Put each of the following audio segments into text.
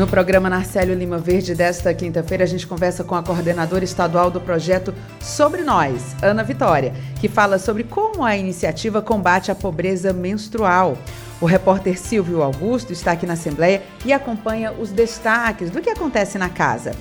No programa Narcélio Lima Verde desta quinta-feira, a gente conversa com a coordenadora estadual do projeto Sobre Nós, Ana Vitória, que fala sobre como a iniciativa combate a pobreza menstrual. O repórter Silvio Augusto está aqui na Assembleia e acompanha os destaques do que acontece na casa.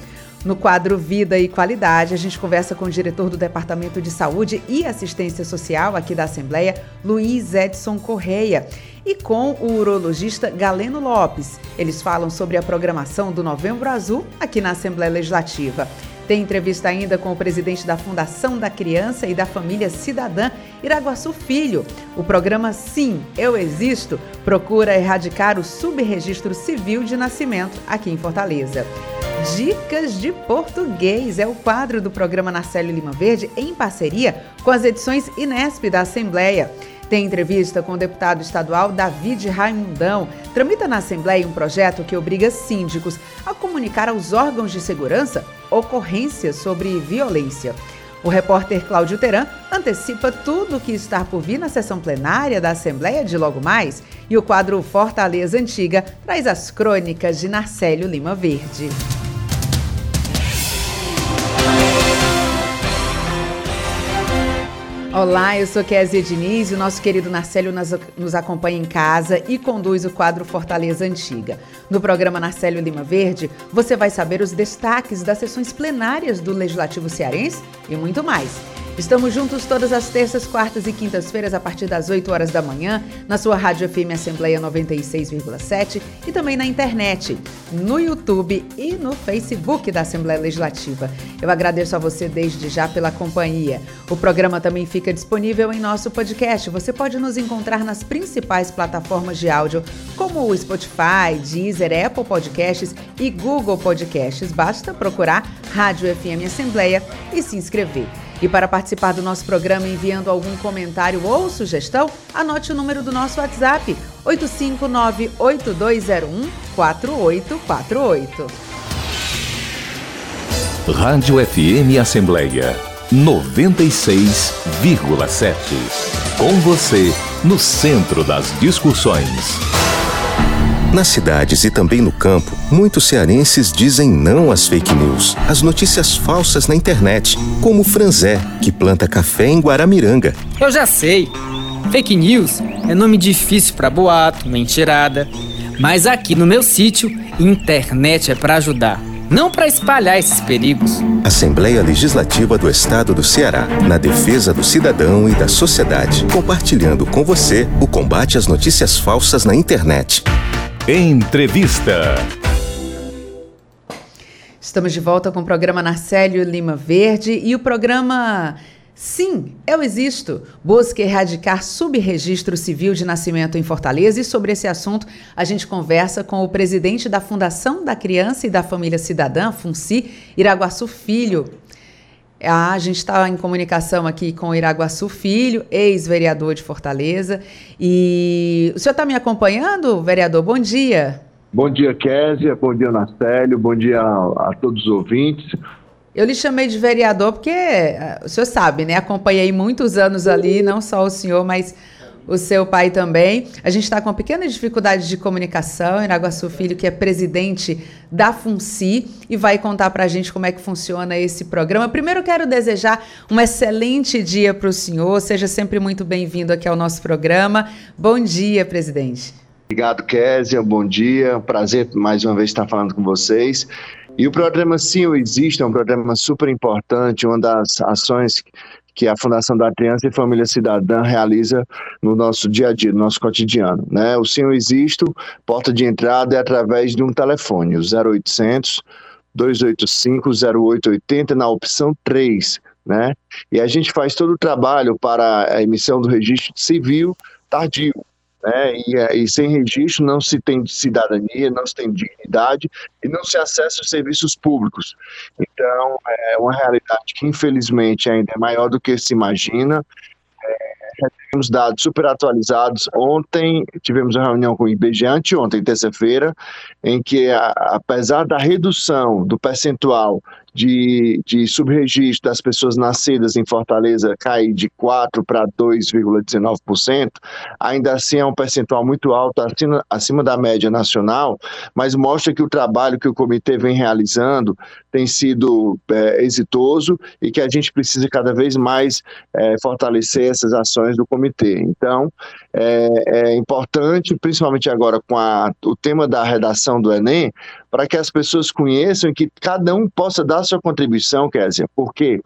No quadro Vida e Qualidade, a gente conversa com o diretor do Departamento de Saúde e Assistência Social aqui da Assembleia, Luiz Edson Correia, e com o urologista Galeno Lopes. Eles falam sobre a programação do Novembro Azul aqui na Assembleia Legislativa. Tem entrevista ainda com o presidente da Fundação da Criança e da Família Cidadã, Iraguaçu Filho. O programa Sim, Eu Existo procura erradicar o subregistro civil de nascimento aqui em Fortaleza. Dicas de Português é o quadro do programa Narcélio Lima Verde em parceria com as edições Inesp da Assembleia. Tem entrevista com o deputado estadual David Raimundão. Tramita na Assembleia um projeto que obriga síndicos a comunicar aos órgãos de segurança ocorrências sobre violência. O repórter Cláudio Teran antecipa tudo o que está por vir na sessão plenária da Assembleia de logo mais e o quadro Fortaleza Antiga traz as crônicas de Narcélio Lima Verde. Olá, eu sou Kézia Diniz e o nosso querido Narcélio nos acompanha em casa e conduz o quadro Fortaleza Antiga. No programa Narcélio Lima Verde, você vai saber os destaques das sessões plenárias do Legislativo Cearense e muito mais. Estamos juntos todas as terças, quartas e quintas-feiras a partir das 8 horas da manhã, na sua Rádio FM Assembleia 96,7 e também na internet, no YouTube e no Facebook da Assembleia Legislativa. Eu agradeço a você desde já pela companhia. O programa também fica disponível em nosso podcast. Você pode nos encontrar nas principais plataformas de áudio, como o Spotify, Deezer, Apple Podcasts e Google Podcasts. Basta procurar Rádio FM Assembleia e se inscrever. E para participar do nosso programa enviando algum comentário ou sugestão, anote o número do nosso WhatsApp: 859-8201-4848. Rádio FM Assembleia 96,7. Com você, no centro das discussões. Nas cidades e também no campo, muitos cearenses dizem não às fake news, às notícias falsas na internet, como o Franzé, que planta café em Guaramiranga. Eu já sei. Fake news é nome difícil para boato, mentirada. Mas aqui no meu sítio, internet é para ajudar, não para espalhar esses perigos. Assembleia Legislativa do Estado do Ceará, na defesa do cidadão e da sociedade, compartilhando com você o combate às notícias falsas na internet. Entrevista. Estamos de volta com o programa Narcélio Lima Verde e o programa Sim, Eu Existo busca erradicar subregistro civil de nascimento em Fortaleza e sobre esse assunto a gente conversa com o presidente da Fundação da Criança e da Família Cidadã, FUNCI, Iraguaçu Filho. Ah, a gente está em comunicação aqui com o Iraguaçu Filho, ex-vereador de Fortaleza. E o senhor está me acompanhando, vereador? Bom dia. Bom dia, Késia. Bom dia, Nacélio. Bom dia a, a todos os ouvintes. Eu lhe chamei de vereador porque ah, o senhor sabe, né? Acompanhei muitos anos ali, não só o senhor, mas o seu pai também. A gente está com uma pequena dificuldade de comunicação. Iraguaçu Filho, que é presidente da FUNCI, e vai contar para a gente como é que funciona esse programa. Primeiro, quero desejar um excelente dia para o senhor. Seja sempre muito bem-vindo aqui ao nosso programa. Bom dia, presidente. Obrigado, Késia. Bom dia. Prazer mais uma vez estar falando com vocês. E o programa Sim Eu Existo é um programa super importante, uma das ações que a Fundação da Criança e Família Cidadã realiza no nosso dia a dia, no nosso cotidiano. Né? O Sim Eu Existo, porta de entrada é através de um telefone, o 0800 285 0880 na opção 3, né? E a gente faz todo o trabalho para a emissão do registro civil tardio, né? E, é, e, sem registro não se tem cidadania, não se tem dignidade e não se acessa os serviços públicos. Então, é uma realidade que infelizmente ainda é maior do que se imagina. É, temos dados super atualizados. Ontem tivemos uma reunião com o IBGE, anteontem, terça-feira, em que, a, apesar da redução do percentual de, de subregistro das pessoas nascidas em Fortaleza cair de 4% para 2,19%, ainda assim é um percentual muito alto, acima, acima da média nacional, mas mostra que o trabalho que o comitê vem realizando tem sido é, exitoso e que a gente precisa cada vez mais é, fortalecer essas ações do comitê. Então, é, é importante, principalmente agora com a, o tema da redação do Enem, para que as pessoas conheçam que cada um possa dar sua contribuição, Kézia, porque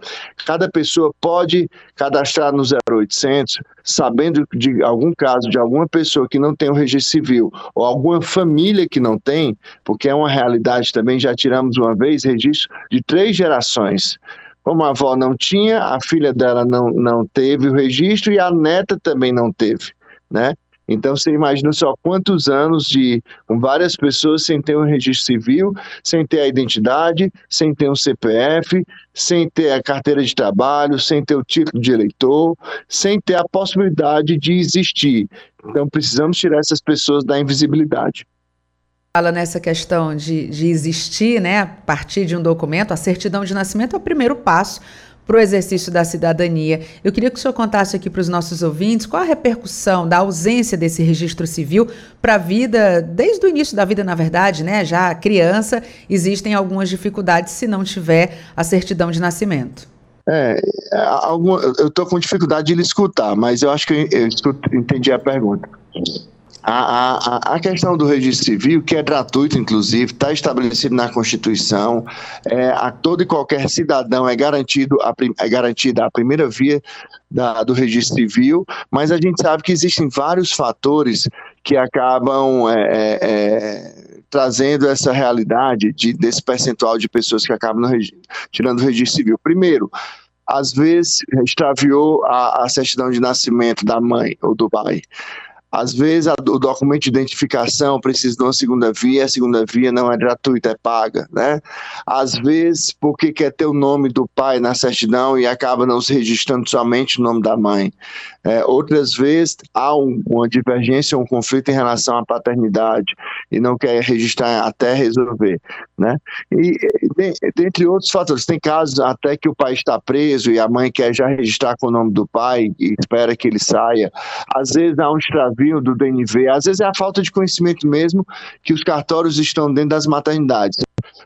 cada pessoa pode cadastrar no 0800, sabendo de algum caso de alguma pessoa que não tem o registro civil, ou alguma família que não tem, porque é uma realidade também, já tiramos uma vez registro de três gerações. Como a avó não tinha, a filha dela não, não teve o registro e a neta também não teve, né? Então você imagina só quantos anos de com várias pessoas sem ter um registro civil, sem ter a identidade, sem ter um CPF, sem ter a carteira de trabalho, sem ter o título de eleitor, sem ter a possibilidade de existir. Então precisamos tirar essas pessoas da invisibilidade fala nessa questão de, de existir, né, a partir de um documento, a certidão de nascimento é o primeiro passo para o exercício da cidadania. Eu queria que o senhor contasse aqui para os nossos ouvintes qual a repercussão da ausência desse registro civil para a vida, desde o início da vida, na verdade, né? Já criança, existem algumas dificuldades se não tiver a certidão de nascimento. É, alguma, eu estou com dificuldade de lhe escutar, mas eu acho que eu, eu entendi a pergunta. A, a, a, questão do registro civil, que é gratuito, inclusive, está estabelecido na Constituição, é, a todo e qualquer cidadão é, garantido a, é garantida a primeira via da, do registro civil, mas a gente sabe que existem vários fatores que acabam é, é, é trazendo essa realidade de, desse percentual de pessoas que acabam tirando o registro civil. Primeiro, às vezes extraviou a, a certidão de nascimento da mãe ou do pai. Às vezes a, o documento de identificação precisa de uma segunda via, a segunda via não é gratuita, é paga, né? Às vezes porque quer ter o nome do pai na certidão e acaba não se registrando somente o nome da mãe. É, outras vezes há um, uma divergência, um conflito em relação à paternidade e não quer registrar até resolver, né? E dentre outros fatores, tem casos até que o pai está preso e a mãe quer já registrar com o nome do pai e espera que ele saia. Às vezes há um extravio do DNV, às vezes é a falta de conhecimento mesmo que os cartórios estão dentro das maternidades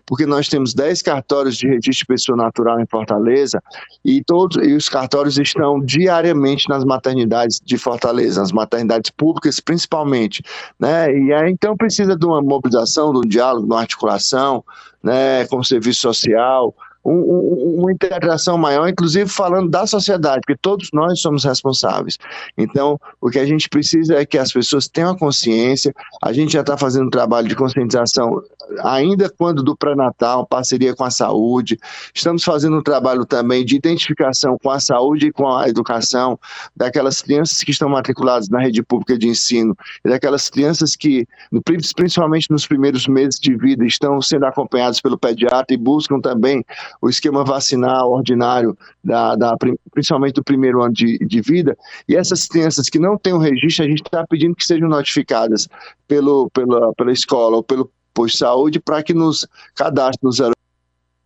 porque nós temos 10 cartórios de registro de pessoa natural em Fortaleza e todos e os cartórios estão diariamente nas maternidades de Fortaleza, nas maternidades públicas principalmente, né? E aí então precisa de uma mobilização, de um diálogo, de uma articulação, né, com o serviço social, um, uma integração maior, inclusive falando da sociedade, porque todos nós somos responsáveis. Então, o que a gente precisa é que as pessoas tenham a consciência. A gente já está fazendo um trabalho de conscientização, ainda quando do pré-natal, parceria com a saúde. Estamos fazendo um trabalho também de identificação com a saúde e com a educação daquelas crianças que estão matriculadas na rede pública de ensino e daquelas crianças que, principalmente nos primeiros meses de vida, estão sendo acompanhadas pelo pediatra e buscam também o esquema vacinal ordinário, da, da, principalmente do primeiro ano de, de vida, e essas crianças que não têm o registro, a gente está pedindo que sejam notificadas pelo, pela, pela escola ou pelo posto de saúde para que nos cadastre no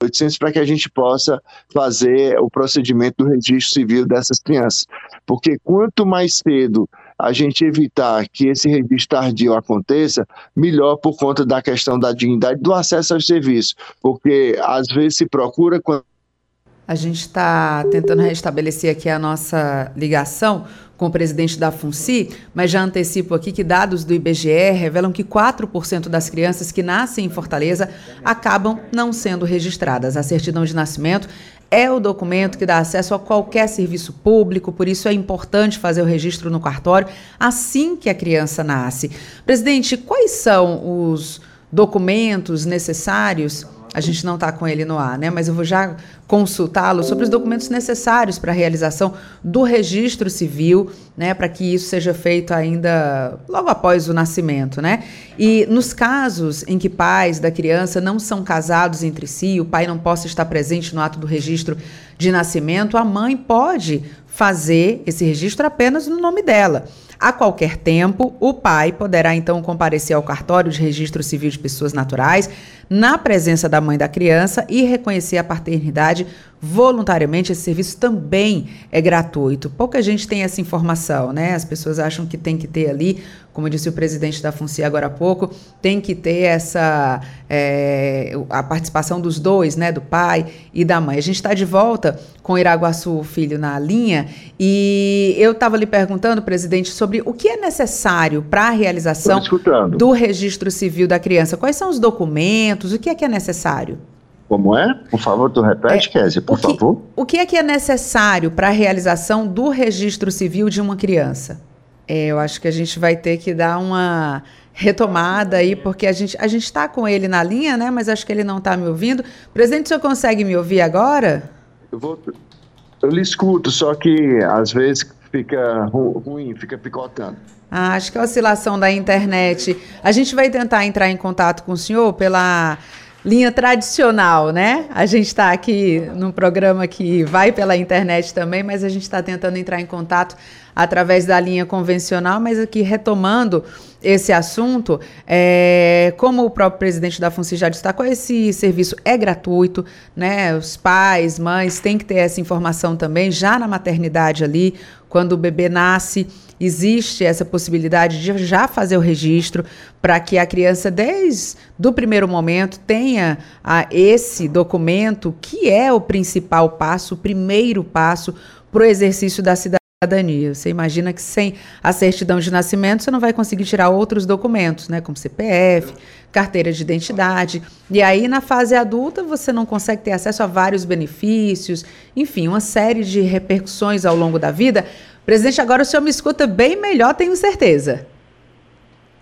0800 para que a gente possa fazer o procedimento do registro civil dessas crianças. Porque quanto mais cedo a gente evitar que esse registro tardio aconteça, melhor por conta da questão da dignidade do acesso aos serviços, porque às vezes se procura quando a gente está tentando restabelecer aqui a nossa ligação com o presidente da FUNCI, mas já antecipo aqui que dados do IBGE revelam que 4% das crianças que nascem em Fortaleza acabam não sendo registradas. A certidão de nascimento é o documento que dá acesso a qualquer serviço público, por isso é importante fazer o registro no cartório assim que a criança nasce. Presidente, quais são os documentos necessários a gente não está com ele no ar, né? Mas eu vou já consultá-lo sobre os documentos necessários para a realização do registro civil, né? Para que isso seja feito ainda logo após o nascimento, né? E nos casos em que pais da criança não são casados entre si, o pai não possa estar presente no ato do registro de nascimento, a mãe pode fazer esse registro apenas no nome dela. A qualquer tempo, o pai poderá então comparecer ao cartório de registro civil de pessoas naturais, na presença da mãe da criança e reconhecer a paternidade voluntariamente. Esse serviço também é gratuito. Pouca gente tem essa informação, né? As pessoas acham que tem que ter ali, como disse o presidente da FUNCI agora há pouco, tem que ter essa é, a participação dos dois, né? Do pai e da mãe. A gente está de volta com Iraguaçu Filho na linha e eu estava lhe perguntando, presidente, sobre o que é necessário para a realização do registro civil da criança. Quais são os documentos? o que é que é necessário? Como é? Por favor, tu repete, é, Kézia, por o que, favor. O que é que é necessário para a realização do registro civil de uma criança? É, eu acho que a gente vai ter que dar uma retomada aí, porque a gente a gente está com ele na linha, né? Mas acho que ele não está me ouvindo. Presidente, o senhor consegue me ouvir agora? Eu vou. Eu lhe escuto, só que às vezes fica ruim, fica picotando. Ah, acho que é a oscilação da internet. A gente vai tentar entrar em contato com o senhor pela linha tradicional, né? A gente está aqui num programa que vai pela internet também, mas a gente está tentando entrar em contato através da linha convencional, mas aqui retomando esse assunto, é, como o próprio presidente da FUNCI já destacou, esse serviço é gratuito, né? Os pais, mães têm que ter essa informação também já na maternidade ali, quando o bebê nasce existe essa possibilidade de já fazer o registro para que a criança, desde o primeiro momento, tenha a, esse documento que é o principal passo, o primeiro passo para o exercício da cidadania. Você imagina que sem a certidão de nascimento você não vai conseguir tirar outros documentos, né, como CPF, carteira de identidade. E aí na fase adulta você não consegue ter acesso a vários benefícios, enfim, uma série de repercussões ao longo da vida Presidente, agora o senhor me escuta bem melhor, tenho certeza.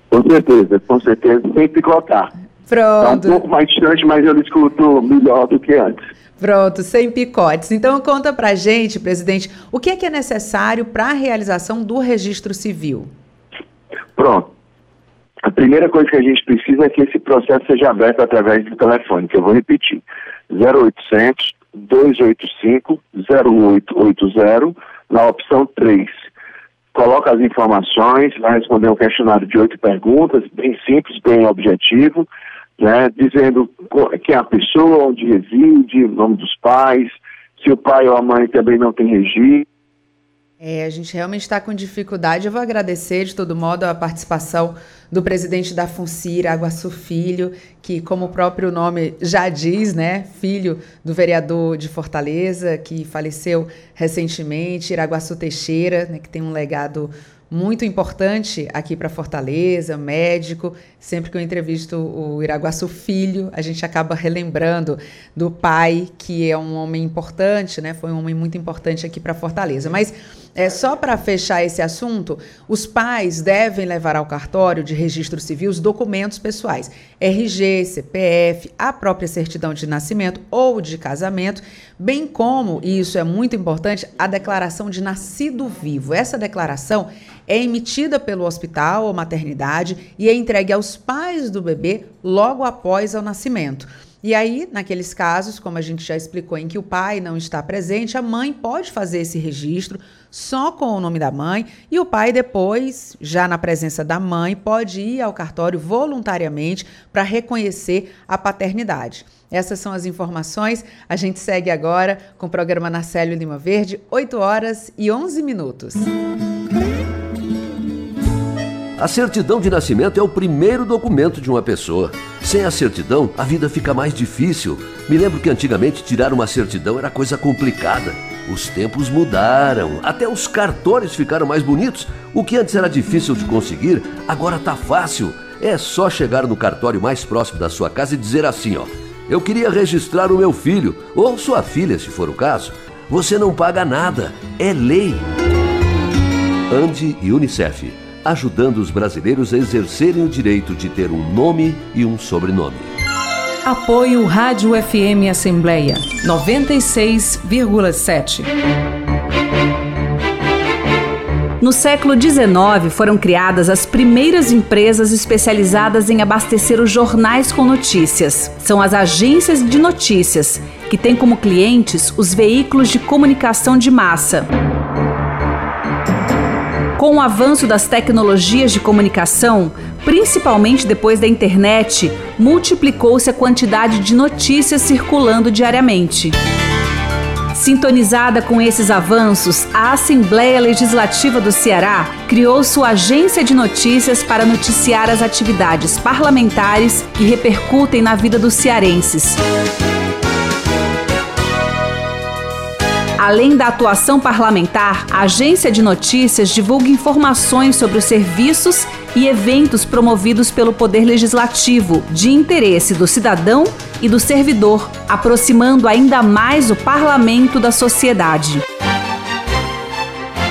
Com certeza, com certeza, sem picotar. Pronto. Está um pouco mais distante, mas eu escuto melhor do que antes. Pronto, sem picotes. Então conta pra gente, presidente, o que é que é necessário para a realização do registro civil? Pronto. A primeira coisa que a gente precisa é que esse processo seja aberto através do telefone, que eu vou repetir. 0800 285 0880 na opção 3. Coloca as informações, vai responder um questionário de oito perguntas, bem simples, bem objetivo, né, dizendo quem é a pessoa, onde reside, nome dos pais, se o pai ou a mãe também não tem registro é, a gente realmente está com dificuldade. Eu vou agradecer, de todo modo, a participação do presidente da FUNCIR, Aguaçu Filho, que, como o próprio nome já diz, né, filho do vereador de Fortaleza, que faleceu recentemente, Iraguaçu Teixeira, né, que tem um legado muito importante aqui para Fortaleza, médico. Sempre que eu entrevisto o Iraguaçu Filho, a gente acaba relembrando do pai, que é um homem importante, né? Foi um homem muito importante aqui para Fortaleza. Mas é só para fechar esse assunto, os pais devem levar ao cartório de registro civil os documentos pessoais, RG, CPF, a própria certidão de nascimento ou de casamento, bem como, e isso é muito importante, a declaração de nascido vivo. Essa declaração é emitida pelo hospital ou maternidade e é entregue aos pais do bebê logo após o nascimento. E aí, naqueles casos, como a gente já explicou, em que o pai não está presente, a mãe pode fazer esse registro só com o nome da mãe e o pai depois, já na presença da mãe, pode ir ao cartório voluntariamente para reconhecer a paternidade. Essas são as informações. A gente segue agora com o programa Narcélio Lima Verde, 8 horas e 11 minutos. A certidão de nascimento é o primeiro documento de uma pessoa. Sem a certidão, a vida fica mais difícil. Me lembro que antigamente tirar uma certidão era coisa complicada. Os tempos mudaram, até os cartões ficaram mais bonitos. O que antes era difícil de conseguir, agora tá fácil. É só chegar no cartório mais próximo da sua casa e dizer assim, ó: "Eu queria registrar o meu filho ou sua filha, se for o caso". Você não paga nada, é lei. Ande e Unicef ajudando os brasileiros a exercerem o direito de ter um nome e um sobrenome. Apoio Rádio FM Assembleia 96,7. No século XIX foram criadas as primeiras empresas especializadas em abastecer os jornais com notícias. São as agências de notícias, que têm como clientes os veículos de comunicação de massa. Com o avanço das tecnologias de comunicação, principalmente depois da internet, multiplicou-se a quantidade de notícias circulando diariamente. Sintonizada com esses avanços, a Assembleia Legislativa do Ceará criou sua agência de notícias para noticiar as atividades parlamentares que repercutem na vida dos cearenses. Além da atuação parlamentar, a agência de notícias divulga informações sobre os serviços e eventos promovidos pelo Poder Legislativo, de interesse do cidadão e do servidor, aproximando ainda mais o parlamento da sociedade.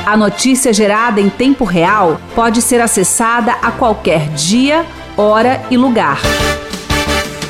A notícia gerada em tempo real pode ser acessada a qualquer dia, hora e lugar.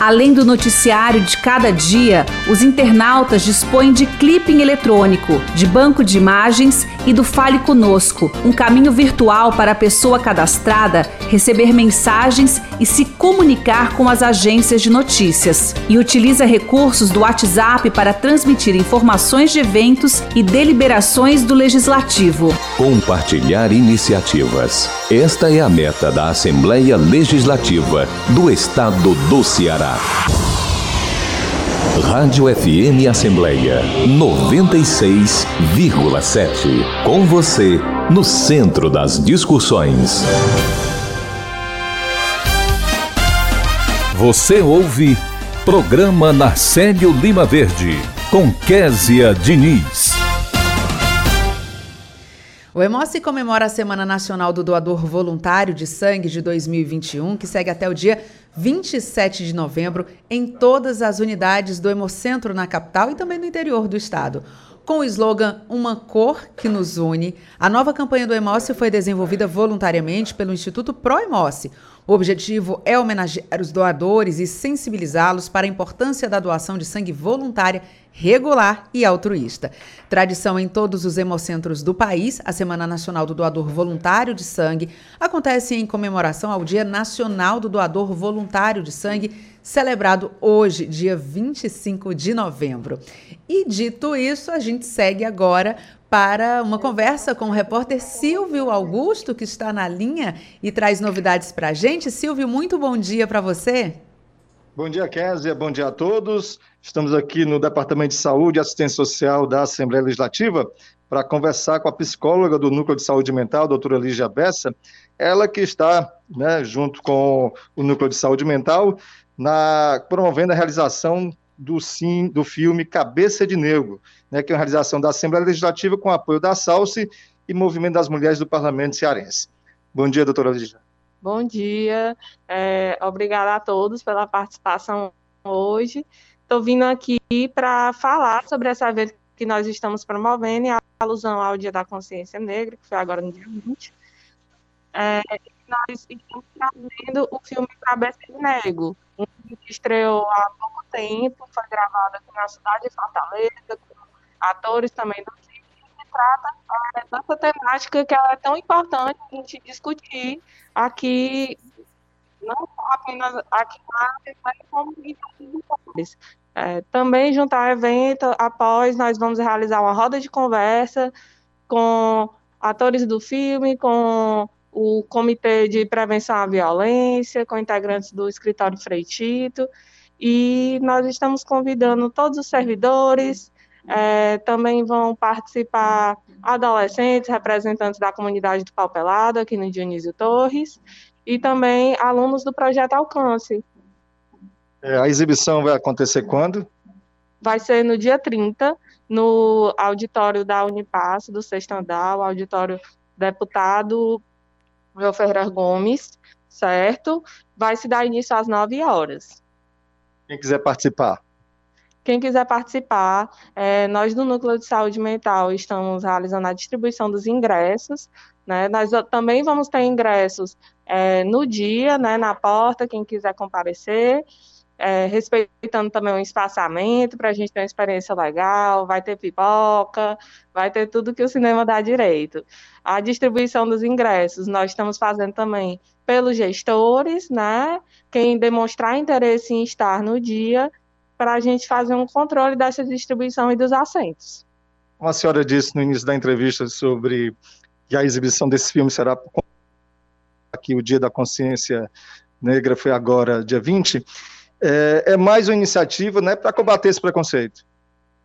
Além do noticiário de cada dia, os internautas dispõem de clipping eletrônico, de banco de imagens e do Fale Conosco, um caminho virtual para a pessoa cadastrada receber mensagens e se comunicar com as agências de notícias. E utiliza recursos do WhatsApp para transmitir informações de eventos e deliberações do Legislativo. Compartilhar iniciativas. Esta é a meta da Assembleia Legislativa do Estado do Ceará. Rádio FM Assembleia 96,7. Com você, no centro das discussões. Você ouve Programa Narcélio Lima Verde, com Késia Diniz. O Emoce comemora a Semana Nacional do Doador Voluntário de Sangue de 2021, que segue até o dia 27 de novembro em todas as unidades do Hemocentro na capital e também no interior do estado. Com o slogan Uma Cor que nos une, a nova campanha do Emoce foi desenvolvida voluntariamente pelo Instituto Pro Emoce. O objetivo é homenagear os doadores e sensibilizá-los para a importância da doação de sangue voluntária, regular e altruísta. Tradição em todos os hemocentros do país, a Semana Nacional do Doador Voluntário de Sangue acontece em comemoração ao Dia Nacional do Doador Voluntário de Sangue, celebrado hoje, dia 25 de novembro. E dito isso, a gente segue agora para uma conversa com o repórter Silvio Augusto, que está na linha e traz novidades para a gente. Silvio, muito bom dia para você. Bom dia, Kézia. Bom dia a todos. Estamos aqui no Departamento de Saúde e Assistência Social da Assembleia Legislativa para conversar com a psicóloga do Núcleo de Saúde Mental, doutora Lígia Bessa, ela que está, né, junto com o Núcleo de Saúde Mental, na, promovendo a realização do, sim, do filme Cabeça de Negro, né, que é uma realização da Assembleia Legislativa com apoio da SALSE e Movimento das Mulheres do Parlamento Cearense. Bom dia, doutora Lígia. Bom dia, é, obrigada a todos pela participação hoje. Estou vindo aqui para falar sobre essa evento que nós estamos promovendo, a alusão ao Dia da Consciência Negra, que foi agora no dia 20. É, nós estamos trazendo o filme Cabeça de filme que estreou há pouco tempo, foi gravado aqui na cidade de Fortaleza, com atores também do filme, que trata dessa temática que é tão importante a gente discutir aqui, não apenas aqui mas como em todos é, Também juntar evento, após nós vamos realizar uma roda de conversa com atores do filme, com o Comitê de Prevenção à Violência, com integrantes do Escritório Freitito, e nós estamos convidando todos os servidores, é, também vão participar adolescentes, representantes da comunidade do Palpelado, aqui no Dionísio Torres, e também alunos do Projeto Alcance. É, a exibição vai acontecer quando? Vai ser no dia 30, no auditório da Unipass, do sexto andar, o auditório deputado João Ferreira Gomes, certo? Vai se dar início às 9 horas. Quem quiser participar. Quem quiser participar, é, nós do Núcleo de Saúde Mental estamos realizando a distribuição dos ingressos. Né? Nós também vamos ter ingressos é, no dia, né, na porta, quem quiser comparecer. é, respeitando também o espaçamento para a gente ter uma experiência legal, vai ter pipoca, vai ter tudo que o cinema dá direito. A distribuição dos ingressos, nós estamos fazendo também pelos gestores, né? Quem demonstrar interesse em estar no dia, para a gente fazer um controle dessa distribuição e dos assentos. Como a senhora disse no início da entrevista sobre que a exibição desse filme será aqui o Dia da Consciência Negra foi agora dia 20 é, é mais uma iniciativa né, para combater esse preconceito.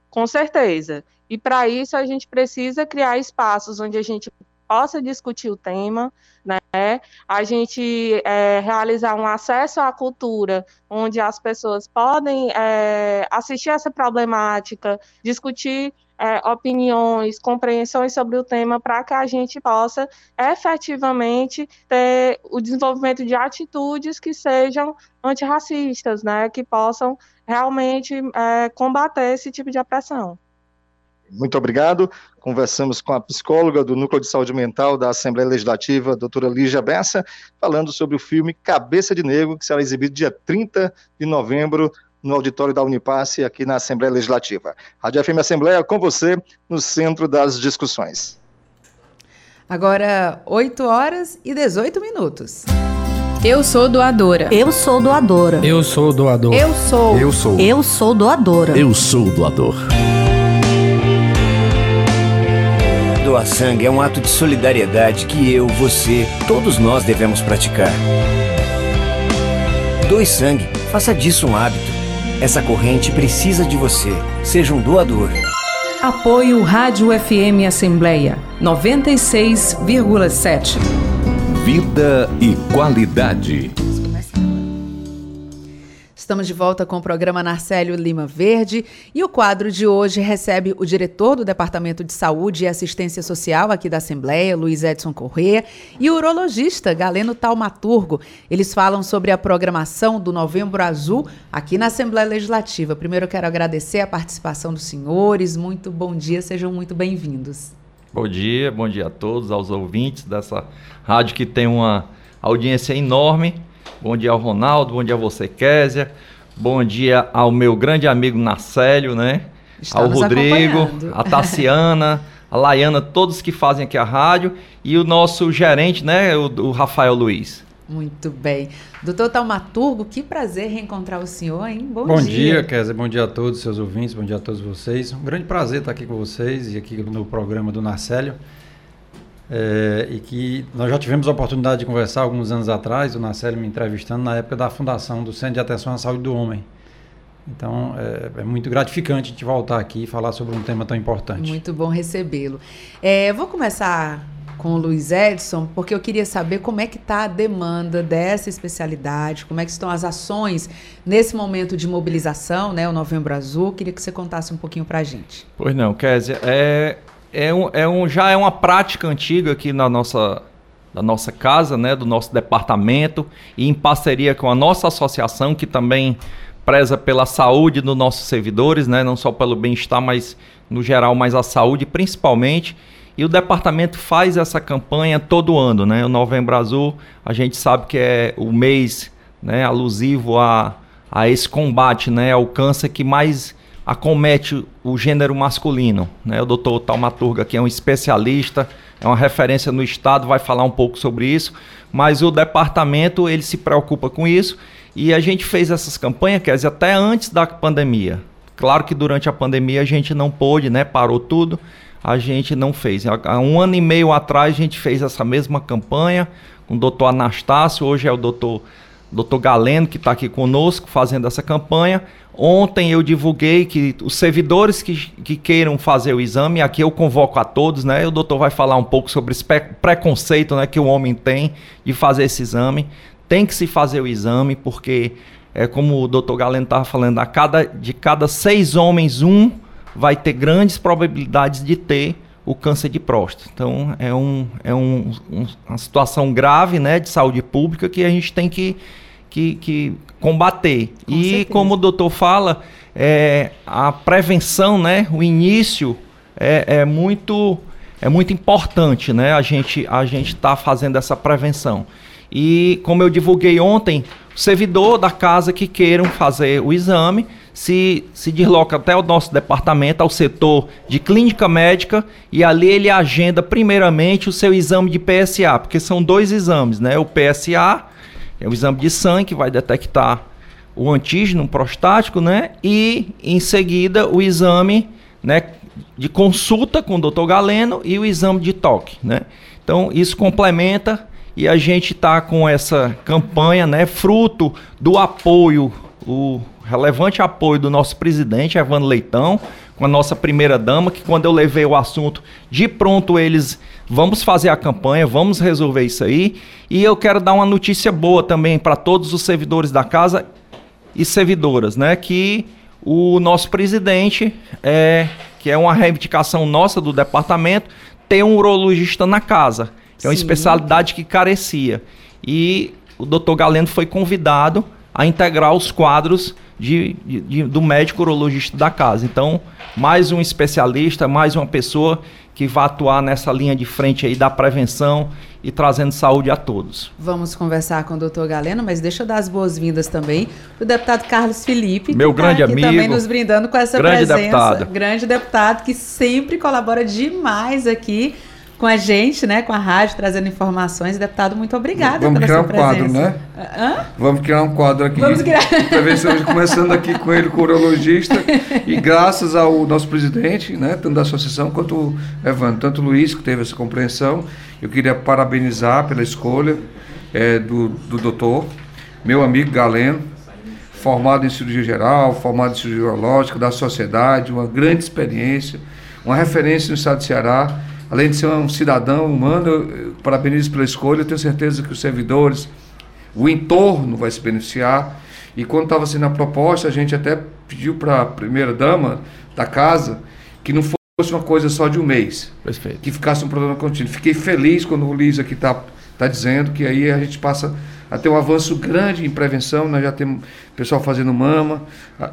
Com certeza. E para isso a gente precisa criar espaços onde a gente possa discutir o tema, né? A gente é, realizar um acesso à cultura, onde as pessoas podem é, assistir essa problemática, discutir é, opiniões, compreensões sobre o tema, para que a gente possa efetivamente ter o desenvolvimento de atitudes que sejam antirracistas, né, que possam realmente é, combater esse tipo de opressão. Muito obrigado. Conversamos com a psicóloga do Núcleo de Saúde Mental da Assembleia Legislativa, doutora Lígia Bessa, falando sobre o filme Cabeça de Negro, que será exibido dia 30 de novembro no auditório da Unipasse, aqui na Assembleia Legislativa. Rádio FM Assembleia, com você, no centro das discussões. Agora, 8 horas e 18 minutos. Eu sou doadora. Eu sou doadora. Eu sou doador. Eu sou. Eu sou. Eu sou doadora. Eu sou doador. Doar sangue é um ato de solidariedade que eu, você, todos nós devemos praticar. Doe sangue, faça disso um hábito. Essa corrente precisa de você. Seja um doador. Apoio Rádio FM Assembleia 96,7. Vida e qualidade. Estamos de volta com o programa Narcélio Lima Verde e o quadro de hoje recebe o diretor do Departamento de Saúde e Assistência Social aqui da Assembleia, Luiz Edson Corrêa, e o urologista Galeno Taumaturgo. Eles falam sobre a programação do Novembro Azul aqui na Assembleia Legislativa. Primeiro eu quero agradecer a participação dos senhores. Muito bom dia, sejam muito bem-vindos. Bom dia, bom dia a todos, aos ouvintes dessa rádio que tem uma audiência enorme Bom dia ao Ronaldo, bom dia a você, Késia. Bom dia ao meu grande amigo Narcélio, né? Estamos ao Rodrigo, a Tassiana, a Laiana, todos que fazem aqui a rádio e o nosso gerente, né, o, o Rafael Luiz. Muito bem. Doutor Taumaturgo, que prazer reencontrar o senhor, hein? Bom, bom dia. dia, Kézia. Bom dia a todos seus ouvintes, bom dia a todos vocês. Um grande prazer estar aqui com vocês e aqui no programa do Narcélio é, e que nós já tivemos a oportunidade de conversar alguns anos atrás, o Nacélio me entrevistando na época da fundação do Centro de Atenção à Saúde do Homem. Então é, é muito gratificante a gente voltar aqui e falar sobre um tema tão importante. Muito bom recebê-lo. É, vou começar com o Luiz Edson, porque eu queria saber como é que está a demanda dessa especialidade, como é que estão as ações nesse momento de mobilização, né, o Novembro Azul. Queria que você contasse um pouquinho para a gente. Pois não, Kézia. É, é um, é um, já é uma prática antiga aqui na nossa, da nossa casa, né, do nosso departamento, e em parceria com a nossa associação, que também preza pela saúde dos nossos servidores, né, não só pelo bem-estar, mas no geral, mais a saúde principalmente. E o departamento faz essa campanha todo ano, né? O Novembro Azul, a gente sabe que é o mês né, alusivo a, a esse combate, né, ao câncer que mais acomete o gênero masculino. Né? O doutor Taumaturga, que é um especialista, é uma referência no Estado, vai falar um pouco sobre isso, mas o departamento ele se preocupa com isso e a gente fez essas campanhas, quer dizer, até antes da pandemia. Claro que durante a pandemia a gente não pôde, né? parou tudo, a gente não fez. Há um ano e meio atrás a gente fez essa mesma campanha com o doutor Anastácio, hoje é o doutor, doutor Galeno que está aqui conosco fazendo essa campanha Ontem eu divulguei que os servidores que, que queiram fazer o exame, aqui eu convoco a todos, né? O doutor vai falar um pouco sobre esse preconceito né, que o homem tem de fazer esse exame. Tem que se fazer o exame, porque, é como o doutor Galeno estava falando, a cada, de cada seis homens, um vai ter grandes probabilidades de ter o câncer de próstata. Então, é, um, é um, um, uma situação grave né, de saúde pública que a gente tem que que, que combater. Com e certeza. como o doutor fala, é, a prevenção, né, o início é, é muito é muito importante, né? A gente a gente está fazendo essa prevenção. E como eu divulguei ontem, o servidor da casa que queiram fazer o exame se, se desloca até o nosso departamento, ao setor de clínica médica, e ali ele agenda primeiramente o seu exame de PSA, porque são dois exames, né? O PSA é o exame de sangue que vai detectar o antígeno prostático, né? E em seguida o exame, né, de consulta com o Dr. Galeno e o exame de toque, né? Então isso complementa e a gente está com essa campanha, né, fruto do apoio, o relevante apoio do nosso presidente, Evandro Leitão, com a nossa primeira dama, que quando eu levei o assunto, de pronto eles vamos fazer a campanha, vamos resolver isso aí. E eu quero dar uma notícia boa também para todos os servidores da casa e servidoras, né, que o nosso presidente, é, que é uma reivindicação nossa do departamento, tem um urologista na casa, que é uma especialidade que carecia. E o doutor Galeno foi convidado a integrar os quadros de, de, de, do médico urologista da casa. Então, mais um especialista, mais uma pessoa que vai atuar nessa linha de frente aí da prevenção e trazendo saúde a todos. Vamos conversar com o doutor Galeno, mas deixa eu dar as boas-vindas também para o deputado Carlos Felipe, meu grande tá amigo, também nos brindando com essa grande presença. Deputado. Grande deputado que sempre colabora demais aqui com a gente, né, com a rádio, trazendo informações. Deputado, muito obrigada Vamos pela criar um quadro, né? Hã? Vamos criar um quadro aqui. Vamos criar. Prevenção, começando aqui com ele, com o urologista. E graças ao nosso presidente, né, tanto da associação quanto o Evandro, tanto o Luiz, que teve essa compreensão, eu queria parabenizar pela escolha é, do, do doutor, meu amigo Galeno, formado em cirurgia geral, formado em cirurgia urológica, da sociedade, uma grande experiência, uma referência no estado de Ceará além de ser um cidadão humano, eu parabenizo pela escolha, eu tenho certeza que os servidores, o entorno vai se beneficiar. E quando estava sendo a proposta, a gente até pediu para a primeira dama da casa que não fosse uma coisa só de um mês. Que ficasse um programa contínuo. Fiquei feliz quando o Luiz aqui está tá dizendo que aí a gente passa a ter um avanço grande em prevenção. Nós já temos pessoal fazendo mama,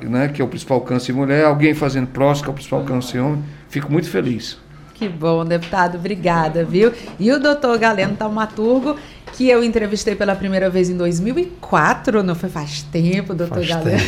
né, que é o principal câncer em mulher, alguém fazendo próstata, que é o principal câncer em homem. Fico muito feliz. Que bom, deputado, obrigada, viu? E o doutor Galeno Taumaturgo, que eu entrevistei pela primeira vez em 2004, não foi faz tempo, doutor Faz Galeno.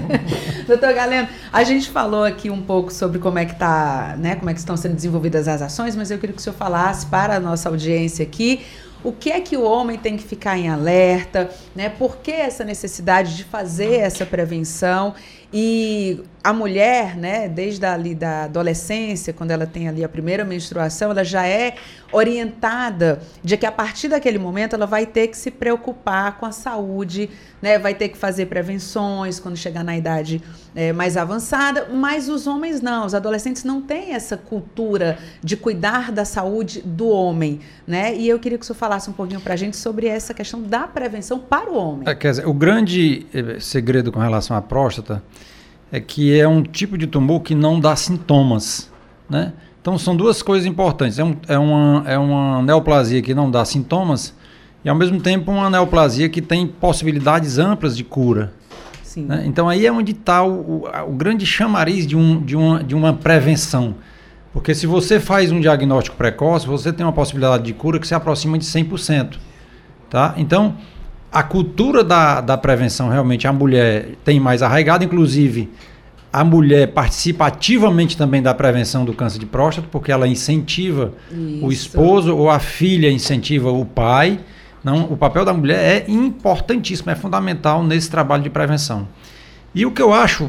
doutor Galeno, a gente falou aqui um pouco sobre como é que tá, né, como é que estão sendo desenvolvidas as ações, mas eu queria que o senhor falasse para a nossa audiência aqui o que é que o homem tem que ficar em alerta, né? Por que essa necessidade de fazer essa prevenção? E a mulher, né, desde ali da adolescência, quando ela tem ali a primeira menstruação, ela já é orientada de que a partir daquele momento ela vai ter que se preocupar com a saúde, né, vai ter que fazer prevenções quando chegar na idade é, mais avançada, mas os homens não, os adolescentes não têm essa cultura de cuidar da saúde do homem, né? E eu queria que o senhor falasse um pouquinho para a gente sobre essa questão da prevenção para o homem. É, quer dizer, o grande eh, segredo com relação à próstata é que é um tipo de tumor que não dá sintomas, né? Então são duas coisas importantes. É, um, é, uma, é uma neoplasia que não dá sintomas e ao mesmo tempo uma neoplasia que tem possibilidades amplas de cura. Né? Então aí é onde está o, o, o, grande chamariz de, um, de, uma, de uma prevenção. Porque se você faz um diagnóstico precoce, você tem uma possibilidade de cura que se aproxima de 100%. Tá? Então, a cultura da, da prevenção realmente a mulher tem mais arraigada, inclusive a mulher participa ativamente também da prevenção do câncer de próstata, porque ela incentiva Isso. o esposo ou a filha incentiva o pai. Não, o papel da mulher é importantíssimo, é fundamental nesse trabalho de prevenção. E o que eu acho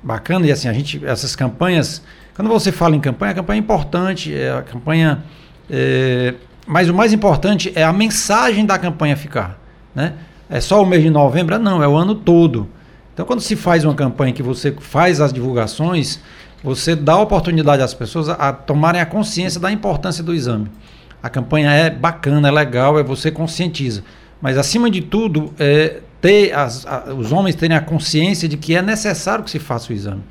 bacana, e assim, a gente, essas campanhas, quando você fala em campanha, a campanha é importante, é a campanha. É, mas o mais importante é a mensagem da campanha ficar. Né? É só o mês de novembro? Não, é o ano todo. Então, quando se faz uma campanha que você faz as divulgações, você dá oportunidade às pessoas a, a tomarem a consciência da importância do exame. A campanha é bacana, é legal, é você conscientiza. Mas, acima de tudo, é ter as, a, os homens terem a consciência de que é necessário que se faça o exame.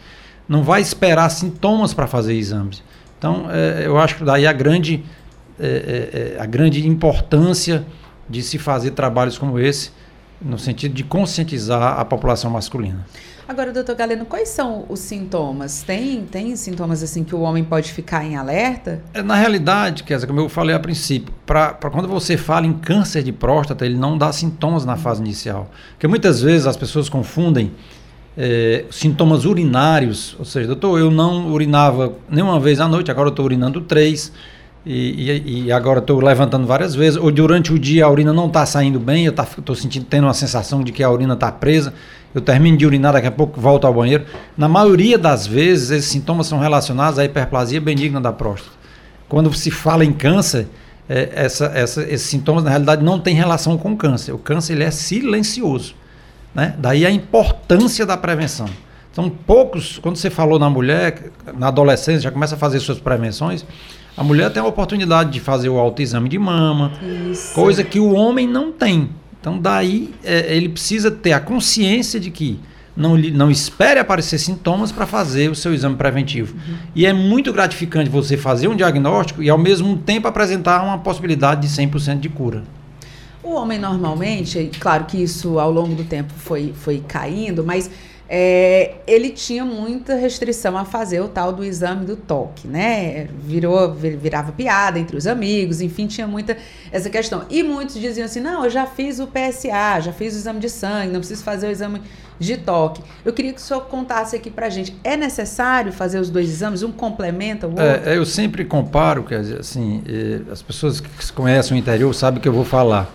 Não vai esperar sintomas para fazer exames. Então, é, eu acho que daí a grande, é, é, é a grande importância de se fazer trabalhos como esse no sentido de conscientizar a população masculina. Agora, doutor Galeno, quais são os sintomas? Tem, tem sintomas assim que o homem pode ficar em alerta? É, na realidade, Kézia, como eu falei a princípio, para quando você fala em câncer de próstata, ele não dá sintomas na fase inicial. Porque muitas vezes as pessoas confundem é, sintomas urinários, ou seja, doutor, eu não urinava nenhuma vez à noite, agora eu estou urinando três. E, e, e, agora estou levantando várias vezes, ou durante o dia a urina não está saindo bem, eu estou sentindo, tendo uma sensação de que a urina está presa, eu termino de urinar, daqui a pouco volto ao banheiro. Na maioria das vezes, esses sintomas são relacionados à hiperplasia benigna da próstata. Quando se fala em câncer, é, essa, essa, esses sintomas na realidade não têm relação com câncer. O câncer ele é silencioso. Né? Daí a importância da prevenção. São poucos, quando você falou na mulher, na adolescência, já começa a fazer suas prevenções, a mulher tem a oportunidade de fazer o autoexame de mama, Isso. coisa que o homem não tem. Então, daí, é, ele precisa ter a consciência de que não, não espere aparecer sintomas para fazer o seu exame preventivo. Uhum. E é muito gratificante você fazer um diagnóstico e, ao mesmo tempo, apresentar uma possibilidade de 100% de cura. O homem, normalmente, claro que isso ao longo do tempo foi, foi caindo, mas é, ele tinha muita restrição a fazer o tal do exame do toque, né? Virou, virava piada entre os amigos, enfim, tinha muita essa questão. E muitos diziam assim: não, eu já fiz o PSA, já fiz o exame de sangue, não preciso fazer o exame de toque. Eu queria que o senhor contasse aqui pra gente: é necessário fazer os dois exames? Um complementa o outro? É, eu sempre comparo, quer dizer, assim, eh, as pessoas que conhecem o interior sabem o que eu vou falar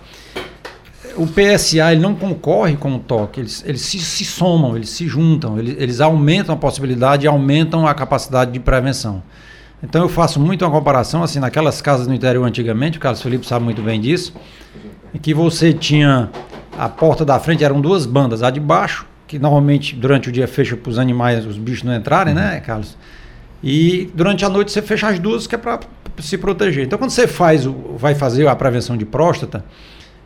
o PSA ele não concorre com o toque, eles, eles se, se somam, eles se juntam, eles, eles aumentam a possibilidade e aumentam a capacidade de prevenção. Então eu faço muito uma comparação assim naquelas casas no interior antigamente, o Carlos Felipe sabe muito bem disso, em que você tinha a porta da frente eram duas bandas, a de baixo, que normalmente durante o dia fecha para os animais, os bichos não entrarem, né, Carlos? E durante a noite você fecha as duas que é para se proteger. Então quando você faz vai fazer a prevenção de próstata,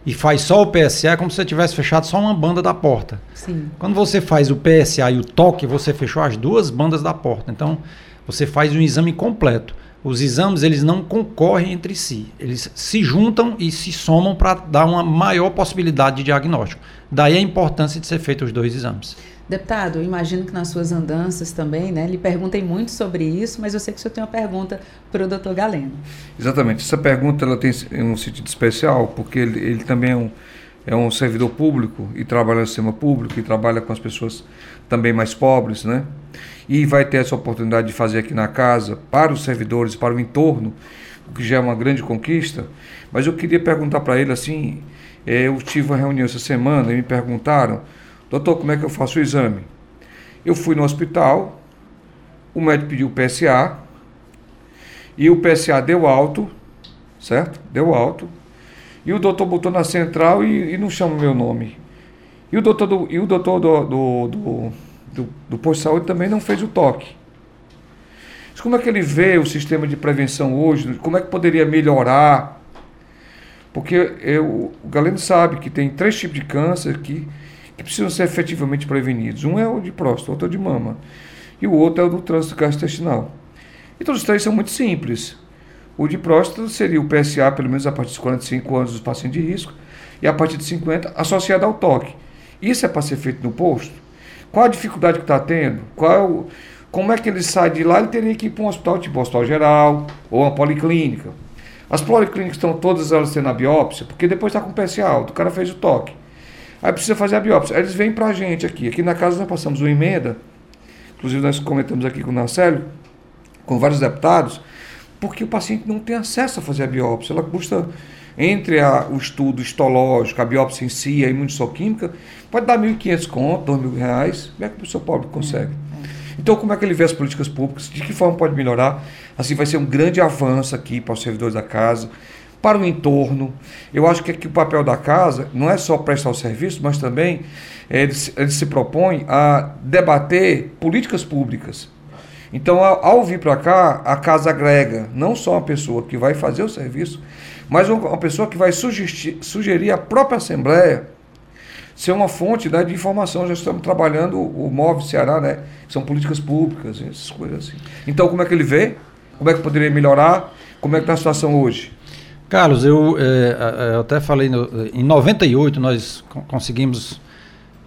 e faz só o PSA, é como se você tivesse fechado só uma banda da porta. Sim. Quando você faz o PSA e o toque, você fechou as duas bandas da porta. Então, você faz um exame completo. Os exames, eles não concorrem entre si. Eles se juntam e se somam para dar uma maior possibilidade de diagnóstico. Daí a importância de ser feito os dois exames. Deputado, eu imagino que nas suas andanças também, né, lhe perguntem muito sobre isso, mas eu sei que o senhor tem uma pergunta para o doutor Galeno. Exatamente. Essa pergunta ela tem um sentido especial, porque ele, ele também é um, é um servidor público e trabalha no sistema público e trabalha com as pessoas também mais pobres, né? E vai ter essa oportunidade de fazer aqui na casa, para os servidores, para o entorno, o que já é uma grande conquista. Mas eu queria perguntar para ele assim: é, eu tive uma reunião essa semana e me perguntaram Doutor, como é que eu faço o exame? Eu fui no hospital, o médico pediu o PSA, e o PSA deu alto, certo? Deu alto. E o doutor botou na central e, e não chama o meu nome. E o doutor do, e o doutor do, do, do, do, do posto de saúde também não fez o toque. Mas como é que ele vê o sistema de prevenção hoje? Como é que poderia melhorar? Porque eu, o Galeno sabe que tem três tipos de câncer que que precisam ser efetivamente prevenidos. Um é o de próstata, outro é o de mama. E o outro é o do trânsito gastrointestinal. Então os três são muito simples. O de próstata seria o PSA, pelo menos a partir dos 45 anos dos pacientes de risco, e a partir de 50, associado ao toque. Isso é para ser feito no posto? Qual a dificuldade que está tendo? Qual é o, como é que ele sai de lá? Ele teria que ir para um hospital, tipo um hospital geral, ou uma policlínica. As policlínicas estão todas elas tendo a biópsia, porque depois está com PSA alto, o cara fez o toque. Aí precisa fazer a biópsia. Aí eles vêm para a gente aqui. Aqui na casa nós passamos uma emenda, inclusive nós comentamos aqui com o Narcélio, com vários deputados, porque o paciente não tem acesso a fazer a biópsia. Ela custa, entre a, o estudo histológico, a biópsia em si, a imunistoquímica, pode dar 1.500 conto, 2.000 reais. Como é que o pessoa pobre consegue? Então, como é que ele vê as políticas públicas? De que forma pode melhorar? Assim, vai ser um grande avanço aqui para os servidores da casa para o entorno. Eu acho que aqui o papel da casa não é só prestar o serviço, mas também ele, ele se propõe a debater políticas públicas. Então, ao, ao vir para cá, a casa agrega não só uma pessoa que vai fazer o serviço, mas uma pessoa que vai sugerir, sugerir à própria Assembleia ser uma fonte né, de informação. Já estamos trabalhando o MOVE Ceará, né, são políticas públicas, essas coisas assim. Então, como é que ele vê? Como é que poderia melhorar? Como é que está a situação hoje? Carlos, eu, é, eu até falei, no, em 98 nós conseguimos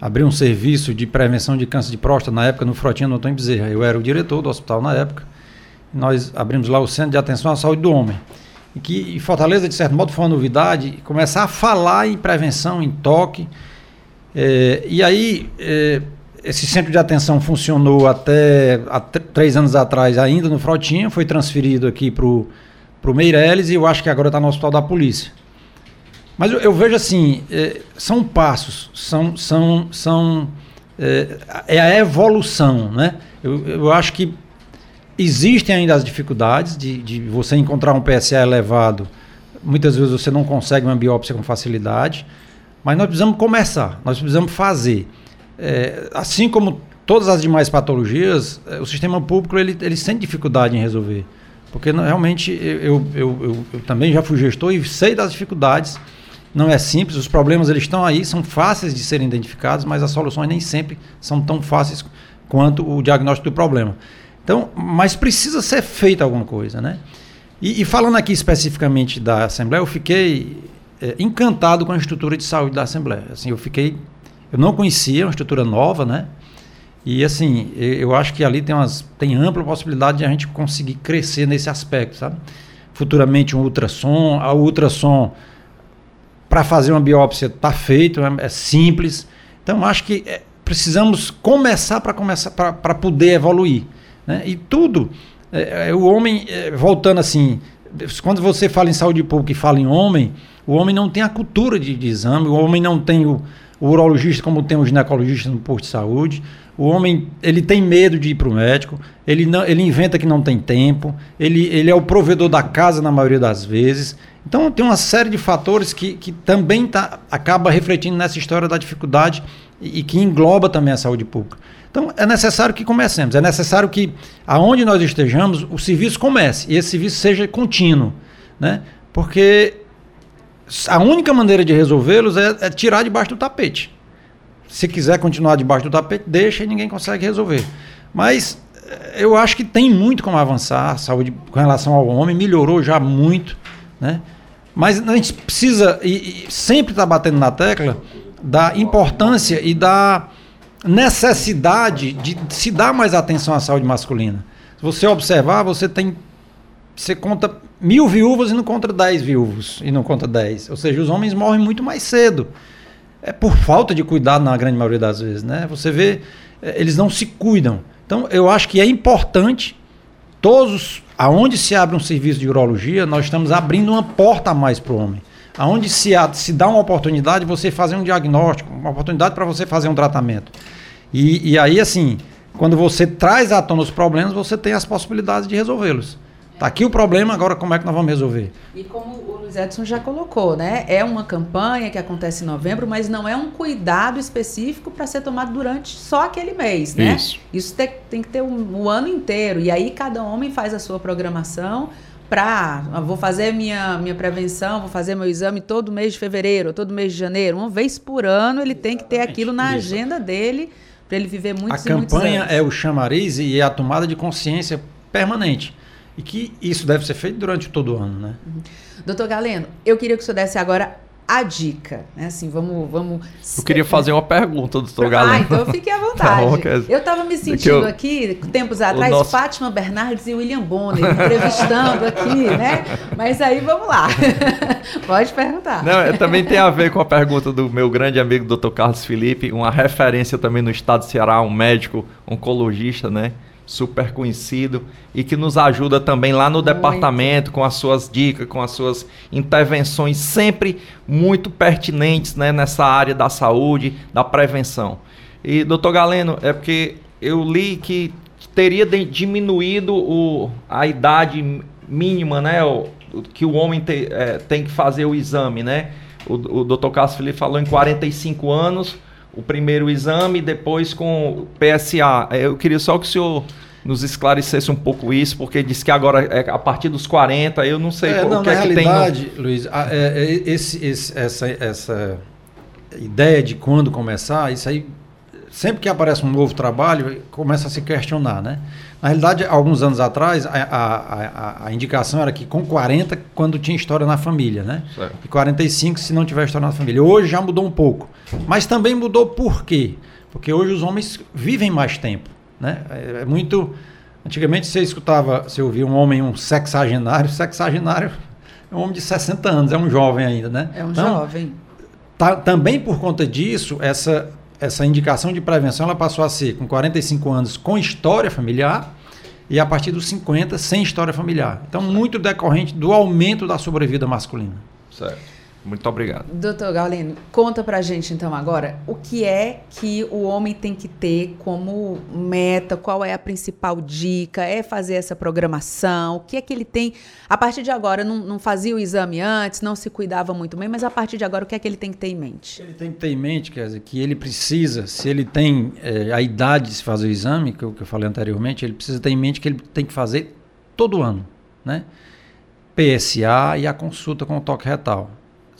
abrir um serviço de prevenção de câncer de próstata, na época no Frotinha no Antônio Bezerra. Eu era o diretor do hospital na época. Nós abrimos lá o Centro de Atenção à Saúde do Homem. E que em Fortaleza, de certo modo, foi uma novidade começar a falar em prevenção, em toque. É, e aí, é, esse centro de atenção funcionou até há três anos atrás, ainda no Frotinha, foi transferido aqui para o Meireles e eu acho que agora está no Hospital da Polícia. Mas eu, eu vejo assim, é, são passos, são, são, são é, é, a evolução, né? Eu, eu acho que existem ainda as dificuldades de, de você encontrar um PSA elevado. Muitas vezes você não consegue uma biópsia com facilidade, mas nós precisamos começar, nós precisamos fazer. É, assim como todas as demais patologias, é, o sistema público ele, ele sente dificuldade em resolver. Porque realmente eu, eu, eu, eu, também já fui gestor e sei das dificuldades. Não é simples, os problemas eles estão aí, são fáceis de serem identificados, mas as soluções nem sempre são tão fáceis quanto o diagnóstico do problema. Então, mas precisa ser feita alguma coisa, né? E, e falando aqui especificamente da Assembleia, eu fiquei é, encantado com a estrutura de saúde da Assembleia. Assim, eu fiquei, eu não conhecia, uma estrutura nova, né? E assim, eu acho que ali tem, umas, tem ampla possibilidade de a gente conseguir crescer nesse aspecto, sabe? Futuramente um ultrassom, a ultrassom para fazer uma biópsia está feito, é, é, simples. Então acho que é, precisamos começar para começar para poder evoluir, né? E tudo, é, é, o homem é, voltando assim, quando você fala em saúde pública e fala em homem, o homem não tem a cultura de, de exame, o homem não tem o, o urologista como tem o ginecologista no posto de saúde. O homem ele tem medo de ir para o médico, ele, não, ele inventa que não tem tempo, ele, ele é o provedor da casa na maioria das vezes. Então tem uma série de fatores que, que também tá, acaba refletindo nessa história da dificuldade e, e que engloba também a saúde pública. Então é necessário que comecemos, é necessário que aonde nós estejamos o serviço comece e esse serviço seja contínuo, né? Porque a única maneira de resolvê-los é, é, tirar debaixo do tapete. Se quiser continuar debaixo do tapete, deixa e ninguém consegue resolver. Mas eh, eu acho que tem muito como avançar a saúde com relação ao homem, melhorou já muito, né? Mas a gente precisa e, e sempre estar tá batendo na tecla da importância e da necessidade de se dar mais atenção à saúde masculina. Se você observar, você tem você conta mil viúvas e não conta dez viúvos, e não conta dez. Ou seja, os homens morrem muito mais cedo. É por falta de cuidado na grande maioria das vezes, né? Você vê, é, eles não se cuidam. Então, eu acho que é importante, todos, aonde se abre um serviço de urologia, nós estamos abrindo uma porta a mais para o homem. Aonde se, se dá uma oportunidade de você fazer um diagnóstico, uma oportunidade para você fazer um tratamento. E, e aí, assim, quando você traz à tona os problemas, você tem as possibilidades de resolvê-los. Tá aqui o problema, agora como é que nós vamos resolver? E como o Luiz Edson já colocou, né? É uma campanha que acontece em novembro, mas não é um cuidado específico para ser tomado durante só aquele mês, né? Isso. Isso tem, tem que ter o um, um ano inteiro. E aí cada homem faz a sua programação para ah, vou fazer minha, minha prevenção, vou fazer meu exame todo mês de fevereiro, todo mês de janeiro, uma vez por ano, ele tem que ter aquilo na Isso. agenda dele para ele viver muitos A campanha é o chamariz e é a tomada de consciência permanente. E que isso deve ser feito durante todo o ano, né? Uhum. Doutor Galeno, eu queria que o senhor desse agora a dica, né? Assim, vamos, vamos. Eu queria fazer uma pergunta, doutor Galeno. Ah, então fique à vontade. Tá eu estava me sentindo eu... aqui, tempos atrás, nosso... Fátima Bernardes e William Bonner entrevistando aqui, né? Mas aí vamos lá. Pode perguntar. Não, também tem a ver com a pergunta do meu grande amigo, doutor Carlos Felipe, uma referência também no estado de Ceará, um médico oncologista, né? Super conhecido e que nos ajuda também lá no muito. departamento com as suas dicas, com as suas intervenções sempre muito pertinentes né, nessa área da saúde, da prevenção. E, doutor Galeno, é porque eu li que teria diminuído o, a idade mínima, né, o, que o homem te, é, tem que fazer o exame, né? O, o doutor Cássio Felipe falou em 45 anos, o primeiro exame, depois com o PSA. Eu queria só que o senhor nos esclarecesse um pouco isso, porque disse que agora é a partir dos 40, eu não sei é, não, o que na é realidade, que tem. No... Luiz, a, é, é, esse, esse, essa, essa ideia de quando começar, isso aí, sempre que aparece um novo trabalho, começa a se questionar, né? Na realidade, alguns anos atrás, a, a, a, a, indicação era que com 40, quando tinha história na família, né? Certo. E 45 se não tiver história na família. Hoje já mudou um pouco. Mas também mudou por quê? Porque hoje os homens vivem mais tempo, né? É, é muito... Antigamente você escutava, você ouvia um homem, um sexagenário, sexagenário é um homem de 60 anos, é um jovem ainda, né? É um então, jovem. Tá, também por conta disso, essa essa indicação de prevenção ela passou a ser com 45 anos com história familiar e a partir dos 50 sem história familiar. Então, certo. muito decorrente do aumento da sobrevida masculina. Certo. Muito obrigado. Doutor Galeno, conta pra gente então agora o que é que o homem tem que ter como meta, qual é a principal dica, é fazer essa programação, o que é que ele tem, a partir de agora, não, não fazia o exame antes, não se cuidava muito bem, mas a partir de agora o que é que ele tem que ter em mente? Ele tem que ter em mente, quer dizer, que ele precisa, se ele tem é, a idade de se fazer o exame, que eu, que eu falei anteriormente, ele precisa ter em mente que ele tem que fazer todo ano, né? PSA e a consulta com o toque retal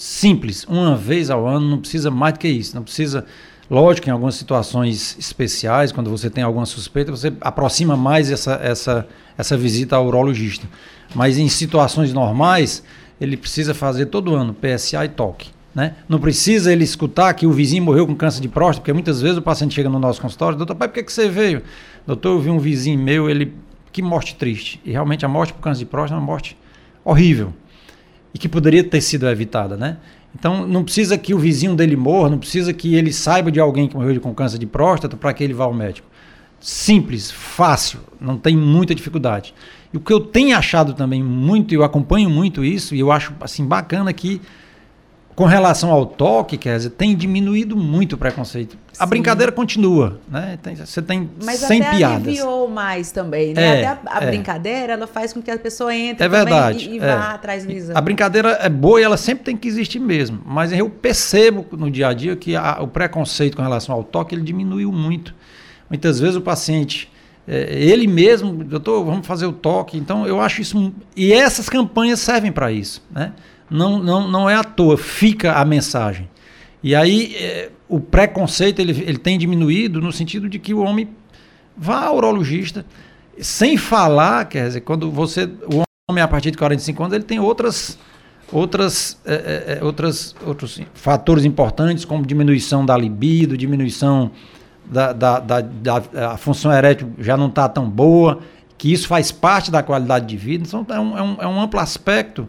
simples, uma vez ao ano, não precisa mais do que isso. Não precisa, lógico, em algumas situações especiais, quando você tem alguma suspeita, você aproxima mais essa, essa, essa visita ao urologista. Mas em situações normais, ele precisa fazer todo ano PSA e toque. Né? Não precisa ele escutar que o vizinho morreu com câncer de próstata, porque muitas vezes o paciente chega no nosso consultório, doutor, pai, por que, que você veio? Doutor, eu vi um vizinho meu, ele. Que morte triste. E realmente a morte por câncer de próstata é uma morte horrível e que poderia ter sido evitada, né? Então não precisa que o vizinho dele morra, não precisa que ele saiba de alguém que morreu com câncer de próstata para que ele vá ao médico. Simples, fácil, não tem muita dificuldade. E o que eu tenho achado também muito, eu acompanho muito isso, e eu acho assim bacana que com relação ao toque, quer dizer, tem diminuído muito o preconceito. Sim. A brincadeira continua, né? Tem, você tem Mas 100 até piadas. aliviou mais também, né? É, até a, a é. brincadeira, ela faz com que a pessoa entre é verdade, e, e é. vá atrás do exame. A brincadeira é boa e ela sempre tem que existir mesmo. Mas eu percebo no dia a dia que a, o preconceito com relação ao toque, ele diminuiu muito. Muitas vezes o paciente... É, ele mesmo, doutor, vamos fazer o toque. Então, eu acho isso. E essas campanhas servem para isso. Né? Não, não, não é à toa, fica a mensagem. E aí é, o preconceito ele, ele tem diminuído no sentido de que o homem vá ao urologista, sem falar, quer dizer, quando você. O homem a partir de 45 anos, ele tem outras. Outras, é, é, outras, outros fatores importantes, como diminuição da libido, diminuição da, da, da, da função erétil já não está tão boa, que isso faz parte da qualidade de vida. Então, é um, é um, é um amplo aspecto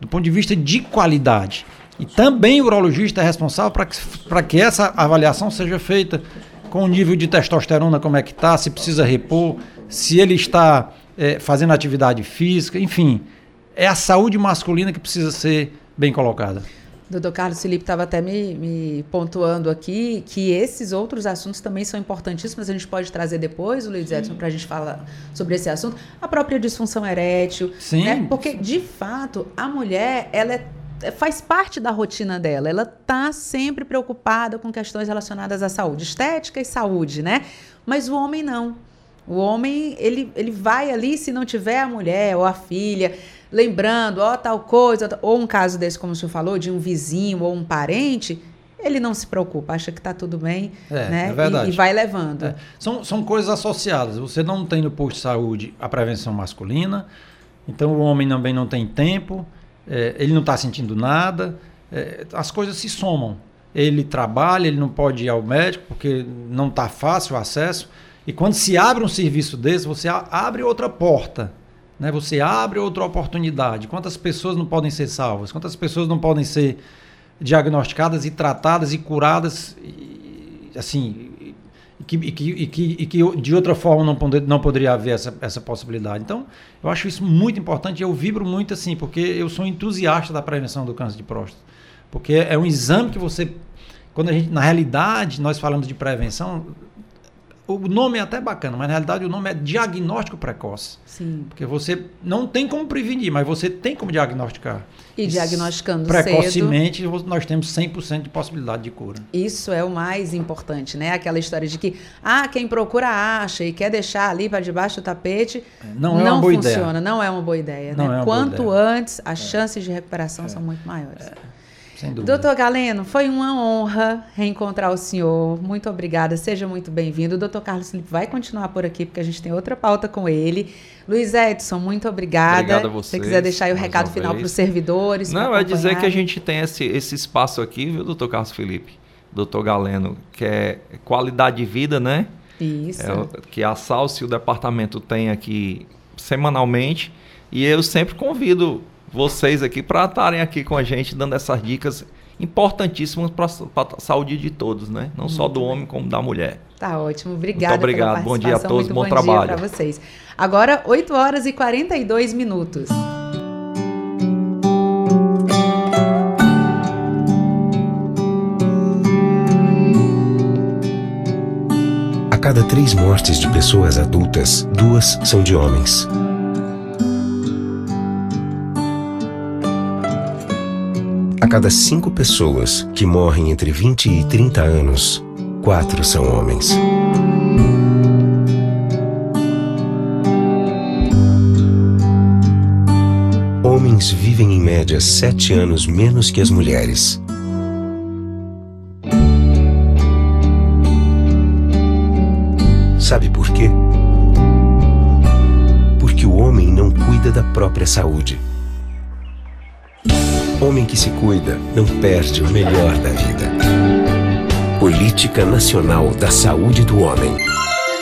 do ponto de vista de qualidade. E também o urologista é responsável para que, que essa avaliação seja feita com o nível de testosterona, como é que está, se precisa repor, se ele está é, fazendo atividade física, enfim. É a saúde masculina que precisa ser bem colocada. Doutor Carlos Felipe estava até me, me, pontuando aqui que esses outros assuntos também são importantíssimos. A gente pode trazer depois, o Luiz Edson, para a gente falar sobre esse assunto. A própria disfunção erétil. Sim. Né? Porque, de fato, a mulher, ela é, faz parte da rotina dela. Ela está sempre preocupada com questões relacionadas à saúde, estética e saúde, né? Mas o homem não. O homem, ele, ele vai ali, se não tiver a mulher ou a filha lembrando, ó, tal coisa, ou um caso desse, como o senhor falou, de um vizinho ou um parente, ele não se preocupa, acha que está tudo bem, é, né? É verdade. E, e vai levando. É. São, são coisas associadas. Você não tem no posto de saúde a prevenção masculina, então o homem também não tem tempo, é, ele não está sentindo nada, é, as coisas se somam. Ele trabalha, ele não pode ir ao médico porque não está fácil o acesso. E quando se abre um serviço desse, você abre outra porta né? Você abre outra oportunidade. Quantas pessoas não podem ser salvas? Quantas pessoas não podem ser diagnosticadas e tratadas e curadas, e, assim, e que, e, que, e, que, e que de outra forma não, poder, não poderia haver essa, essa possibilidade. Então, eu acho isso muito importante eu vibro muito assim, porque eu sou entusiasta da prevenção do câncer de próstata. Porque é um exame que você. Quando a gente, na realidade, nós falamos de prevenção, o nome é até bacana, mas na realidade o nome é diagnóstico precoce. Sim. Porque você não tem como prevenir, mas você tem como diagnosticar. E diagnosticando precocemente, cedo, nós temos 100% de possibilidade de cura. Isso é o mais importante, né? Aquela história de que, ah, quem procura acha e quer deixar ali para debaixo do tapete. Não é não uma boa funciona, ideia. não é uma boa ideia. Não né? é uma Quanto boa ideia. antes, as é. chances de recuperação é. são muito maiores. É. Sem dúvida. Doutor Galeno, foi uma honra reencontrar o senhor. Muito obrigada, seja muito bem-vindo. O doutor Carlos Felipe vai continuar por aqui, porque a gente tem outra pauta com ele. Luiz Edson, muito obrigada. Obrigado a Se vocês, você quiser deixar aí o recado final para os servidores. Não, é dizer que a gente tem esse, esse espaço aqui, viu, doutor Carlos Felipe? Doutor Galeno, que é qualidade de vida, né? Isso. É que a Salsi e o departamento tem aqui semanalmente. E eu sempre convido vocês aqui para estarem aqui com a gente, dando essas dicas importantíssimas para a saúde de todos, né? Não só do homem, como da mulher. Tá ótimo, obrigada Muito obrigado, pela bom dia a todos, muito bom bom trabalho. para vocês. Agora, 8 horas e 42 minutos. A cada três mortes de pessoas adultas, duas são de homens. A cada cinco pessoas que morrem entre 20 e 30 anos, quatro são homens. Homens vivem em média sete anos menos que as mulheres. Sabe por quê? Porque o homem não cuida da própria saúde. Homem que se cuida não perde o melhor da vida. Política Nacional da Saúde do Homem.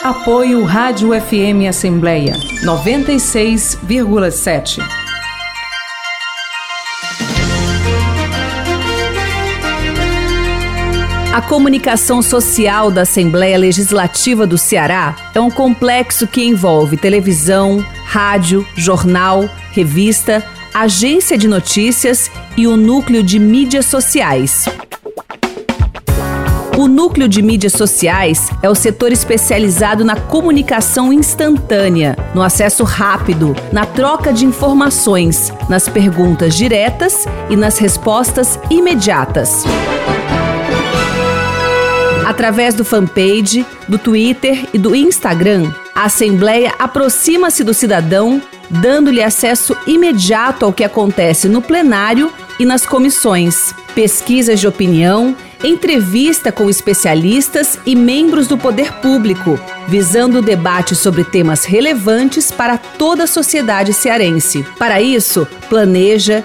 Apoio Rádio FM Assembleia 96,7. A comunicação social da Assembleia Legislativa do Ceará é um complexo que envolve televisão, rádio, jornal, revista, agência de notícias e o núcleo de mídias sociais. O núcleo de mídias sociais é o setor especializado na comunicação instantânea, no acesso rápido, na troca de informações, nas perguntas diretas e nas respostas imediatas. Através do fanpage, do Twitter e do Instagram, a Assembleia aproxima-se do cidadão, dando-lhe acesso imediato ao que acontece no plenário e nas comissões, pesquisas de opinião, entrevista com especialistas e membros do poder público, visando o debate sobre temas relevantes para toda a sociedade cearense. Para isso, planeja,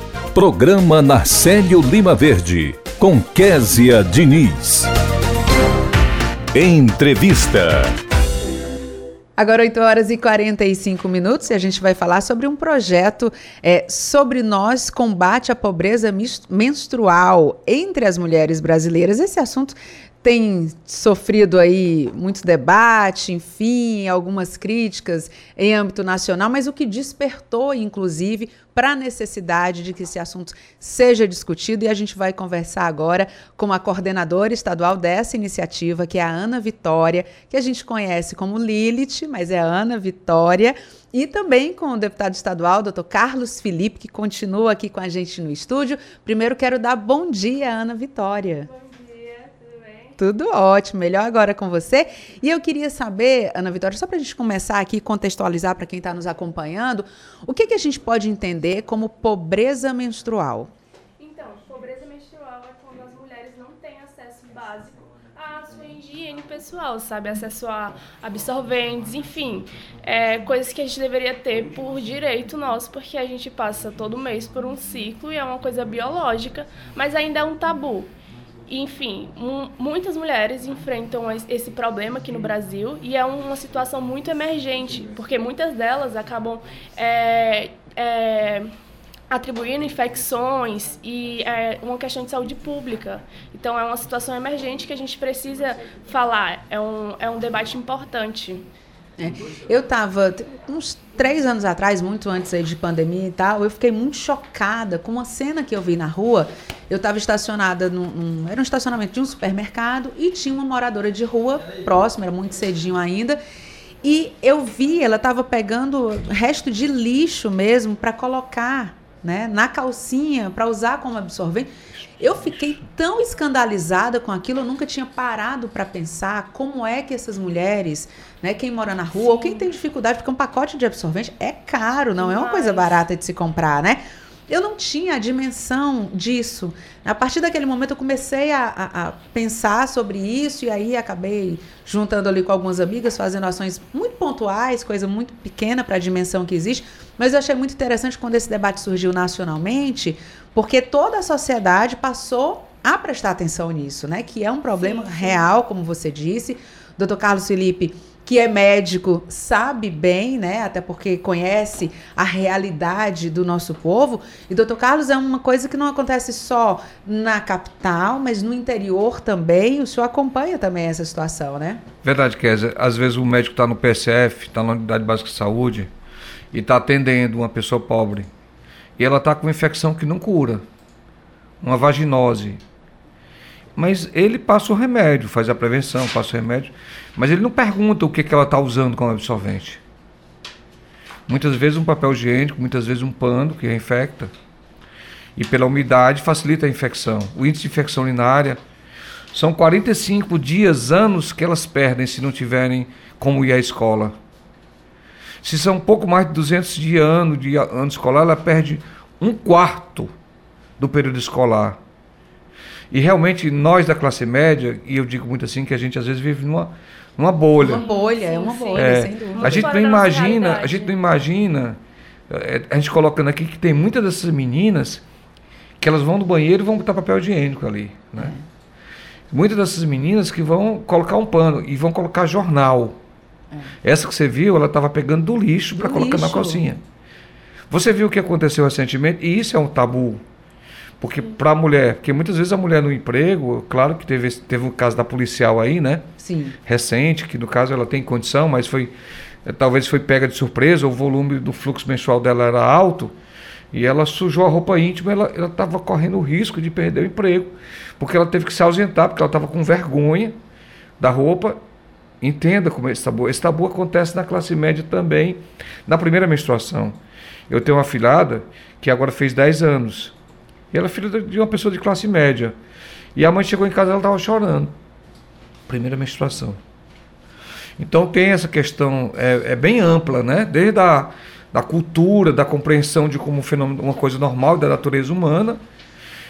Programa Narcélio Lima Verde, com Késia Diniz. Entrevista. Agora 8 horas e 45 minutos e a gente vai falar sobre um projeto é, sobre nós combate à pobreza menstrual entre as mulheres brasileiras. Esse assunto tem sofrido aí muito debate, enfim, algumas críticas em âmbito nacional, mas o que despertou, inclusive, para a necessidade de que esse assunto seja discutido e a gente vai conversar agora com a coordenadora estadual dessa iniciativa, que é a Ana Vitória, que a gente conhece como Lilith, mas é Ana Vitória, e também com o deputado estadual, doutor Carlos Felipe, que continua aqui com a gente no estúdio. Primeiro quero dar bom dia, Ana Vitória. Tudo ótimo, melhor agora com você. E eu queria saber, Ana Vitória, só para a gente começar aqui contextualizar para quem está nos acompanhando, o que, que a gente pode entender como pobreza menstrual? Então, pobreza menstrual é quando as mulheres não têm acesso básico à sua higiene pessoal, sabe? Acesso a absorventes, enfim. É, coisas que a gente deveria ter por direito nosso, porque a gente passa todo mês por um ciclo e é uma coisa biológica, mas ainda é um tabu. Enfim, mu- muitas mulheres enfrentam es- esse problema aqui no Brasil e é uma situação muito emergente, porque muitas delas acabam é, é, atribuindo infecções e é uma questão de saúde pública. Então, é uma situação emergente que a gente precisa falar, é um, é um debate importante. É. Eu estava uns três anos atrás, muito antes aí de pandemia e tal, eu fiquei muito chocada com uma cena que eu vi na rua. Eu estava estacionada num, num, Era um estacionamento de um supermercado e tinha uma moradora de rua próxima, era muito cedinho ainda. E eu vi, ela estava pegando resto de lixo mesmo para colocar né, na calcinha para usar como absorvente. Eu fiquei tão escandalizada com aquilo, eu nunca tinha parado para pensar como é que essas mulheres, né, quem mora na rua, Sim. ou quem tem dificuldade, porque um pacote de absorvente é caro, não é uma coisa barata de se comprar, né? Eu não tinha a dimensão disso. A partir daquele momento eu comecei a, a, a, pensar sobre isso e aí acabei juntando ali com algumas amigas, fazendo ações muito pontuais, coisa muito pequena para a dimensão que existe. Mas eu achei muito interessante quando esse debate surgiu nacionalmente, porque toda a sociedade passou a prestar atenção nisso, né? Que é um problema sim, sim. real, como você disse. Doutor Carlos Felipe que é médico sabe bem, né? Até porque conhece a realidade do nosso povo. E doutor Carlos é uma coisa que não acontece só na capital, mas no interior também. O senhor acompanha também essa situação, né? Verdade, Kézia. Às vezes o médico está no PSF, está na unidade básica de saúde e está atendendo uma pessoa pobre e ela está com uma infecção que não cura, uma vaginose. Mas ele passa o remédio, faz a prevenção, passa o remédio. Mas ele não pergunta o que, que ela está usando como absorvente. Muitas vezes um papel higiênico, muitas vezes um pano que infecta. E pela umidade facilita a infecção. O índice de infecção urinária são 45 dias, anos que elas perdem se não tiverem como ir à escola. Se são pouco mais de 200 dias ano de ano escolar, ela perde um quarto do período escolar. E realmente nós da classe média, e eu digo muito assim que a gente às vezes vive numa uma bolha. Uma bolha, é uma bolha, é, sem dúvida. A gente não imagina, a gente não imagina, é, a gente colocando aqui que tem muitas dessas meninas que elas vão no banheiro e vão botar papel higiênico ali, né? É. Muitas dessas meninas que vão colocar um pano e vão colocar jornal. É. Essa que você viu, ela estava pegando do lixo para colocar na calcinha. Você viu o que aconteceu recentemente? E isso é um tabu. Porque para a mulher, porque muitas vezes a mulher no emprego, claro que teve, teve um caso da policial aí, né? Sim. Recente, que no caso ela tem condição, mas foi eh, talvez foi pega de surpresa, o volume do fluxo menstrual dela era alto e ela sujou a roupa íntima, ela estava correndo o risco de perder o emprego, porque ela teve que se ausentar, porque ela estava com vergonha da roupa. Entenda como é esse tabu. Esse tabu acontece na classe média também, na primeira menstruação. Eu tenho uma filhada que agora fez 10 anos. E ela é filha de uma pessoa de classe média. E a mãe chegou em casa ela estava chorando. Primeira menstruação. Então tem essa questão, é, é, bem ampla, né? Desde a da cultura, da compreensão de como um fenômeno, uma coisa normal da natureza humana,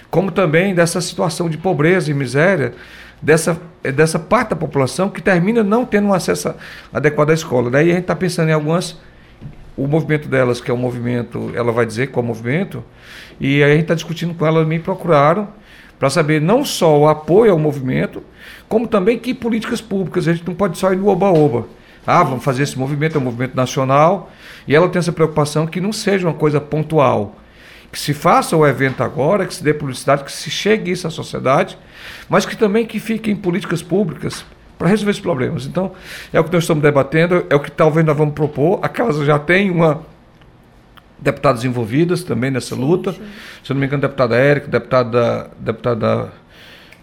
como também dessa situação de pobreza e miséria dessa, dessa parte da população que termina não tendo um acesso adequado à escola. Daí a gente está pensando em algumas o movimento delas, que é um movimento, ela vai dizer qual é o movimento, e aí a gente está discutindo com ela, me procuraram para saber não só o apoio ao movimento, como também que políticas públicas. A gente não pode só ir no oba-oba. Ah, vamos fazer esse movimento, é um movimento nacional, e ela tem essa preocupação que não seja uma coisa pontual. Que se faça o evento agora, que se dê publicidade, que se chegue isso à sociedade, mas que também que fiquem políticas públicas para resolver esses problemas. Então, é o que nós estamos debatendo, é o que talvez nós vamos propor. A casa já tem uma deputadas envolvidas também nessa sim, luta. Sim. Se eu não me engano, deputada Érica, deputada, deputada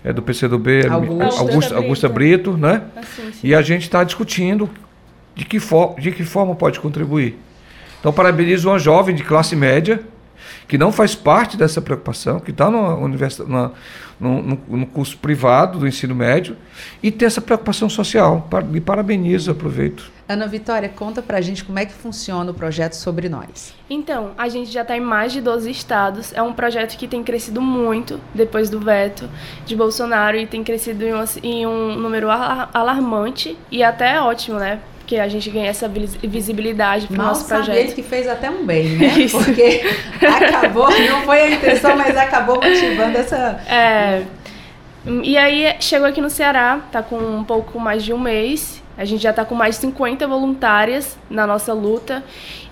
é, do PCdoB, Augusta, Augusta, Augusta Brito, né? Ah, sim, e a gente está discutindo de que, for, de que forma pode contribuir. Então, parabenizo uma jovem de classe média que não faz parte dessa preocupação, que está no, no, no, curso privado do ensino médio e tem essa preocupação social. Me parabenizo, aproveito. Ana Vitória, conta pra gente como é que funciona o projeto Sobre Nós. Então, a gente já está em mais de 12 estados. É um projeto que tem crescido muito depois do veto de Bolsonaro e tem crescido em um, em um número alarmante e até ótimo, né? Que a gente ganha essa visibilidade para o nosso projeto. ele que fez até um bem, né? Isso. Porque acabou, não foi a intenção, mas acabou motivando essa. É. E aí chegou aqui no Ceará, tá com um pouco mais de um mês. A gente já está com mais de 50 voluntárias na nossa luta.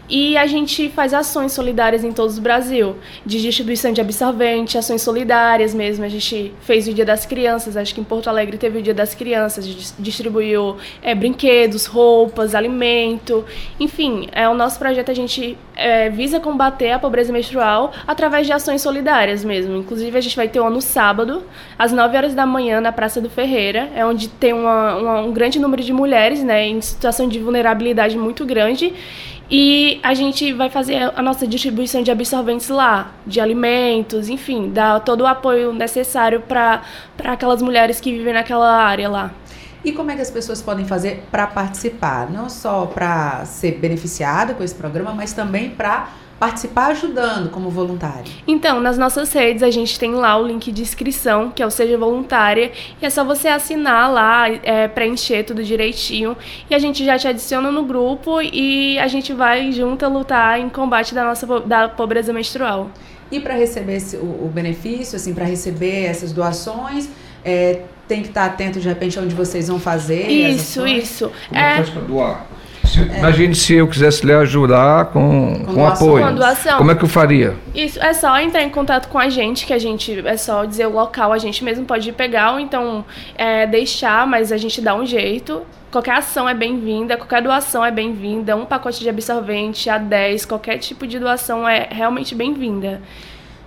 E a gente faz ações solidárias em todo o Brasil, de distribuição de absorvente, ações solidárias mesmo. A gente fez o Dia das Crianças, acho que em Porto Alegre teve o Dia das Crianças, a gente distribuiu é, brinquedos, roupas, alimento. Enfim, é, o nosso projeto a gente é, visa combater a pobreza menstrual através de ações solidárias mesmo. Inclusive, a gente vai ter um no sábado, às 9 horas da manhã, na Praça do Ferreira, é onde tem uma, uma, um grande número de mulheres né, em situação de vulnerabilidade muito grande. E a gente vai fazer a nossa distribuição de absorventes lá, de alimentos, enfim, dar todo o apoio necessário para aquelas mulheres que vivem naquela área lá. E como é que as pessoas podem fazer para participar? Não só para ser beneficiada com esse programa, mas também para participar ajudando como voluntário? Então, nas nossas redes a gente tem lá o link de inscrição, que é o Seja Voluntária, e é só você assinar lá, é, preencher tudo direitinho, e a gente já te adiciona no grupo e a gente vai junto lutar em combate da nossa da pobreza menstrual. E para receber esse, o, o, benefício, assim, para receber essas doações, é, tem que estar atento de repente onde vocês vão fazer. Isso, isso. Como é, é doar? Se, é. Imagine se eu quisesse lhe ajudar com, com, com apoio. Com doação. Como é que eu faria? Isso, é só entrar em contato com a gente, que a gente, é só dizer o local, a gente mesmo pode pegar, ou então é, deixar, mas a gente dá um jeito. Qualquer ação é bem-vinda, qualquer doação é bem-vinda, um pacote de absorvente a 10, qualquer tipo de doação é realmente bem-vinda.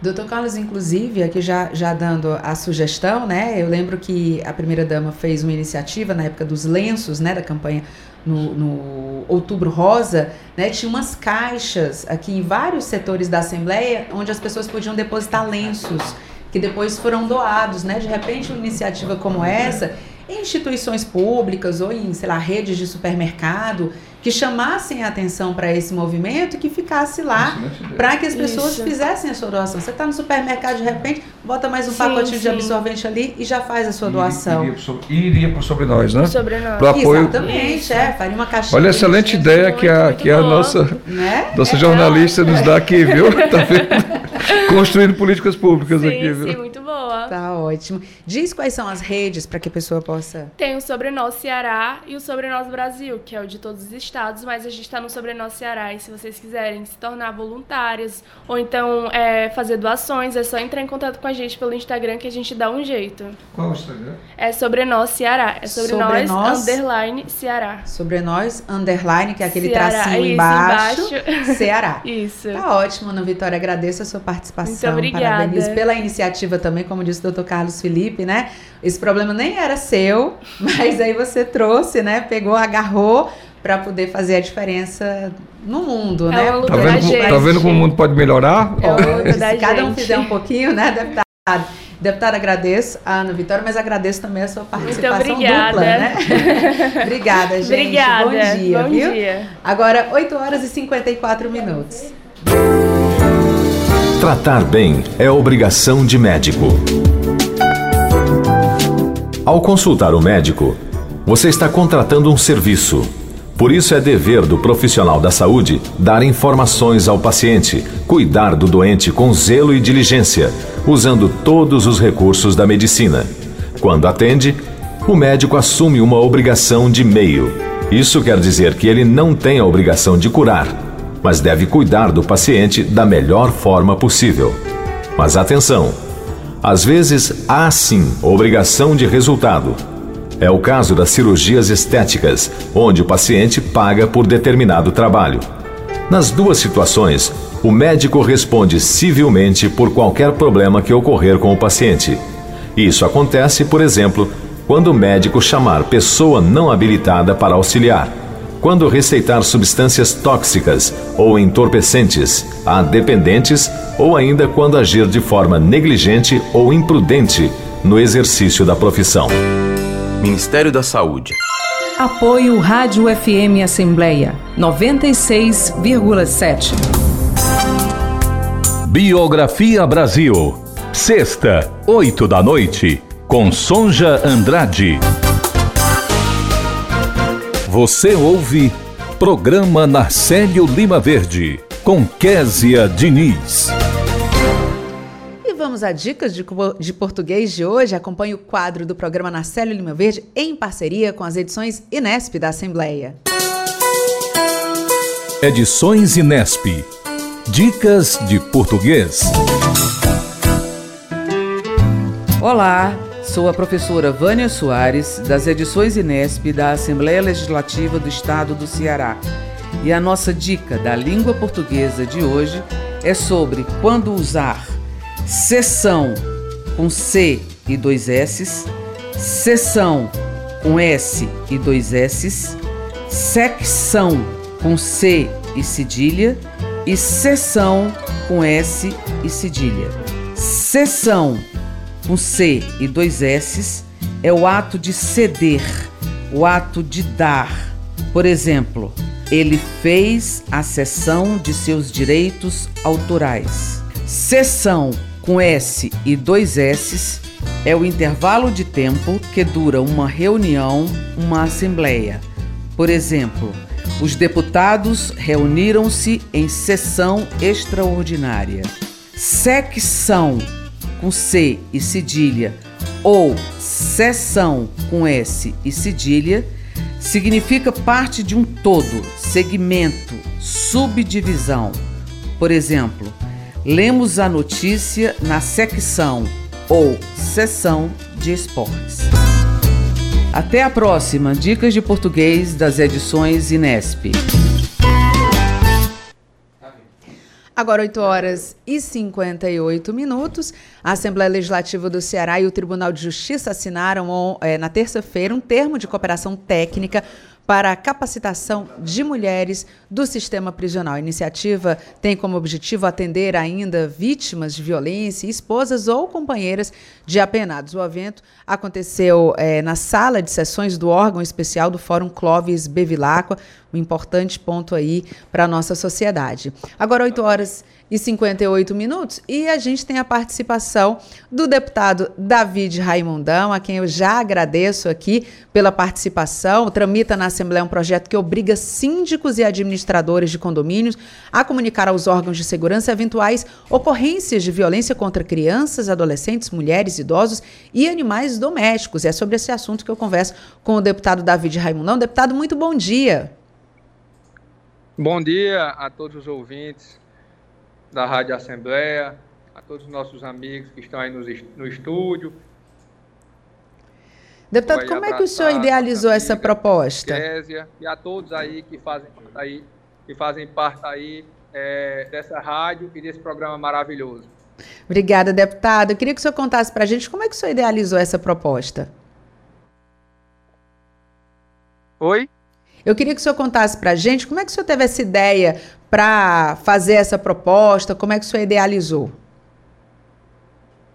Doutor Carlos, inclusive, aqui já, já dando a sugestão, né? Eu lembro que a primeira-dama fez uma iniciativa na época dos lenços, né? Da campanha no, no, Outubro Rosa, né, tinha umas caixas aqui em vários setores da Assembleia onde as pessoas podiam depositar lenços que depois foram doados, né? De repente, uma iniciativa como essa, em instituições públicas ou em, sei lá, redes de supermercado, que chamassem a atenção para esse movimento e que ficasse lá para que as pessoas Isso. fizessem a sua doação. Você está no supermercado, de repente, bota mais um sim, pacotinho sim. de absorvente ali e já faz a sua doação. E iria por sobre nós, né? Sobre nós. Pro apoio. Exatamente, é. Faria uma caixinha. Olha, excelente ideia que a, que a nossa, né? nossa é jornalista nos dá aqui, viu? Tá vendo? Construindo políticas públicas sim, aqui, viu? Sim, muito boa. Tá ótimo. Diz quais são as redes para que a pessoa possa. Tem o Sobrenós Ceará e o Sobrenós Brasil, que é o de todos os estados, mas a gente está no Sobrenós Ceará. E se vocês quiserem se tornar voluntários ou então é, fazer doações, é só entrar em contato com a gente pelo Instagram que a gente dá um jeito. Qual o Instagram? É Sobrenós Ceará. É Sobrenós, nós, underline Ceará. Sobrenós underline, que é aquele Ceará. tracinho Isso, embaixo. embaixo. Ceará. Isso. Tá ótimo, Ana Vitória. Agradeço a sua participação. Muito obrigada. Parabenizo pela iniciativa também, como disse o doutor Carlos Felipe, né? Esse problema nem era seu, mas aí você trouxe, né? Pegou, agarrou para poder fazer a diferença no mundo, é né? Tá vendo, tá vendo como o mundo pode melhorar? É se cada um fizer um pouquinho, né, deputado? Deputada, agradeço a Ana Vitória, mas agradeço também a sua participação dupla, né? obrigada, gente. Obrigada. Bom dia, Bom viu? Dia. Agora, 8 horas e 54 minutos. Tratar bem é obrigação de médico. Ao consultar o médico, você está contratando um serviço. Por isso é dever do profissional da saúde dar informações ao paciente, cuidar do doente com zelo e diligência, usando todos os recursos da medicina. Quando atende, o médico assume uma obrigação de meio. Isso quer dizer que ele não tem a obrigação de curar, mas deve cuidar do paciente da melhor forma possível. Mas atenção! Às vezes há sim obrigação de resultado. É o caso das cirurgias estéticas, onde o paciente paga por determinado trabalho. Nas duas situações, o médico responde civilmente por qualquer problema que ocorrer com o paciente. Isso acontece, por exemplo, quando o médico chamar pessoa não habilitada para auxiliar quando receitar substâncias tóxicas ou entorpecentes a dependentes ou ainda quando agir de forma negligente ou imprudente no exercício da profissão. Ministério da Saúde. Apoio Rádio FM Assembleia 96,7. Biografia Brasil. Sexta, oito da noite, com Sonja Andrade. Você ouve Programa Narcélio Lima Verde, com Késia Diniz. Vamos a dicas de, de português de hoje. Acompanhe o quadro do programa Narcélio Lima Verde em parceria com as edições Inesp da Assembleia. Edições Inesp. Dicas de português. Olá, sou a professora Vânia Soares, das Edições Inesp da Assembleia Legislativa do Estado do Ceará. E a nossa dica da língua portuguesa de hoje é sobre quando usar sessão com C e dois S, sessão com S e dois S, secção com C e cedilha e sessão com S e cedilha. Sessão com C e dois S é o ato de ceder, o ato de dar. Por exemplo, ele fez a cessão de seus direitos autorais. Sessão com S e dois S é o intervalo de tempo que dura uma reunião, uma assembleia. Por exemplo, os deputados reuniram-se em sessão extraordinária. Secção com C e cedilha ou sessão com S e cedilha significa parte de um todo, segmento, subdivisão. Por exemplo, lemos a notícia na secção ou seção de esportes. Até a próxima Dicas de Português das edições Inesp. Agora 8 horas e 58 minutos. A Assembleia Legislativa do Ceará e o Tribunal de Justiça assinaram é, na terça-feira um termo de cooperação técnica para a capacitação de mulheres do sistema prisional. A iniciativa tem como objetivo atender ainda vítimas de violência, esposas ou companheiras de apenados. O evento aconteceu é, na sala de sessões do órgão especial do Fórum Clóvis Bevilacqua, um importante ponto aí para a nossa sociedade. Agora, 8 horas e 58 minutos. E a gente tem a participação do deputado David Raimundão, a quem eu já agradeço aqui pela participação. Tramita na Assembleia um projeto que obriga síndicos e administradores de condomínios a comunicar aos órgãos de segurança eventuais ocorrências de violência contra crianças, adolescentes, mulheres, idosos e animais domésticos. É sobre esse assunto que eu converso com o deputado David Raimundão. Deputado, muito bom dia. Bom dia a todos os ouvintes da Rádio Assembleia, a todos os nossos amigos que estão aí no, estúdio. Deputado, como é que o senhor idealizou essa proposta? Késia, e a todos aí que fazem, aí, que fazem parte aí é, dessa rádio e desse programa maravilhoso. Obrigada, deputado. Eu queria que o senhor contasse para a gente como é que o senhor idealizou essa proposta. Oi? Eu queria que o senhor contasse para a gente como é que o senhor teve essa ideia para fazer essa proposta? Como é que o senhor idealizou?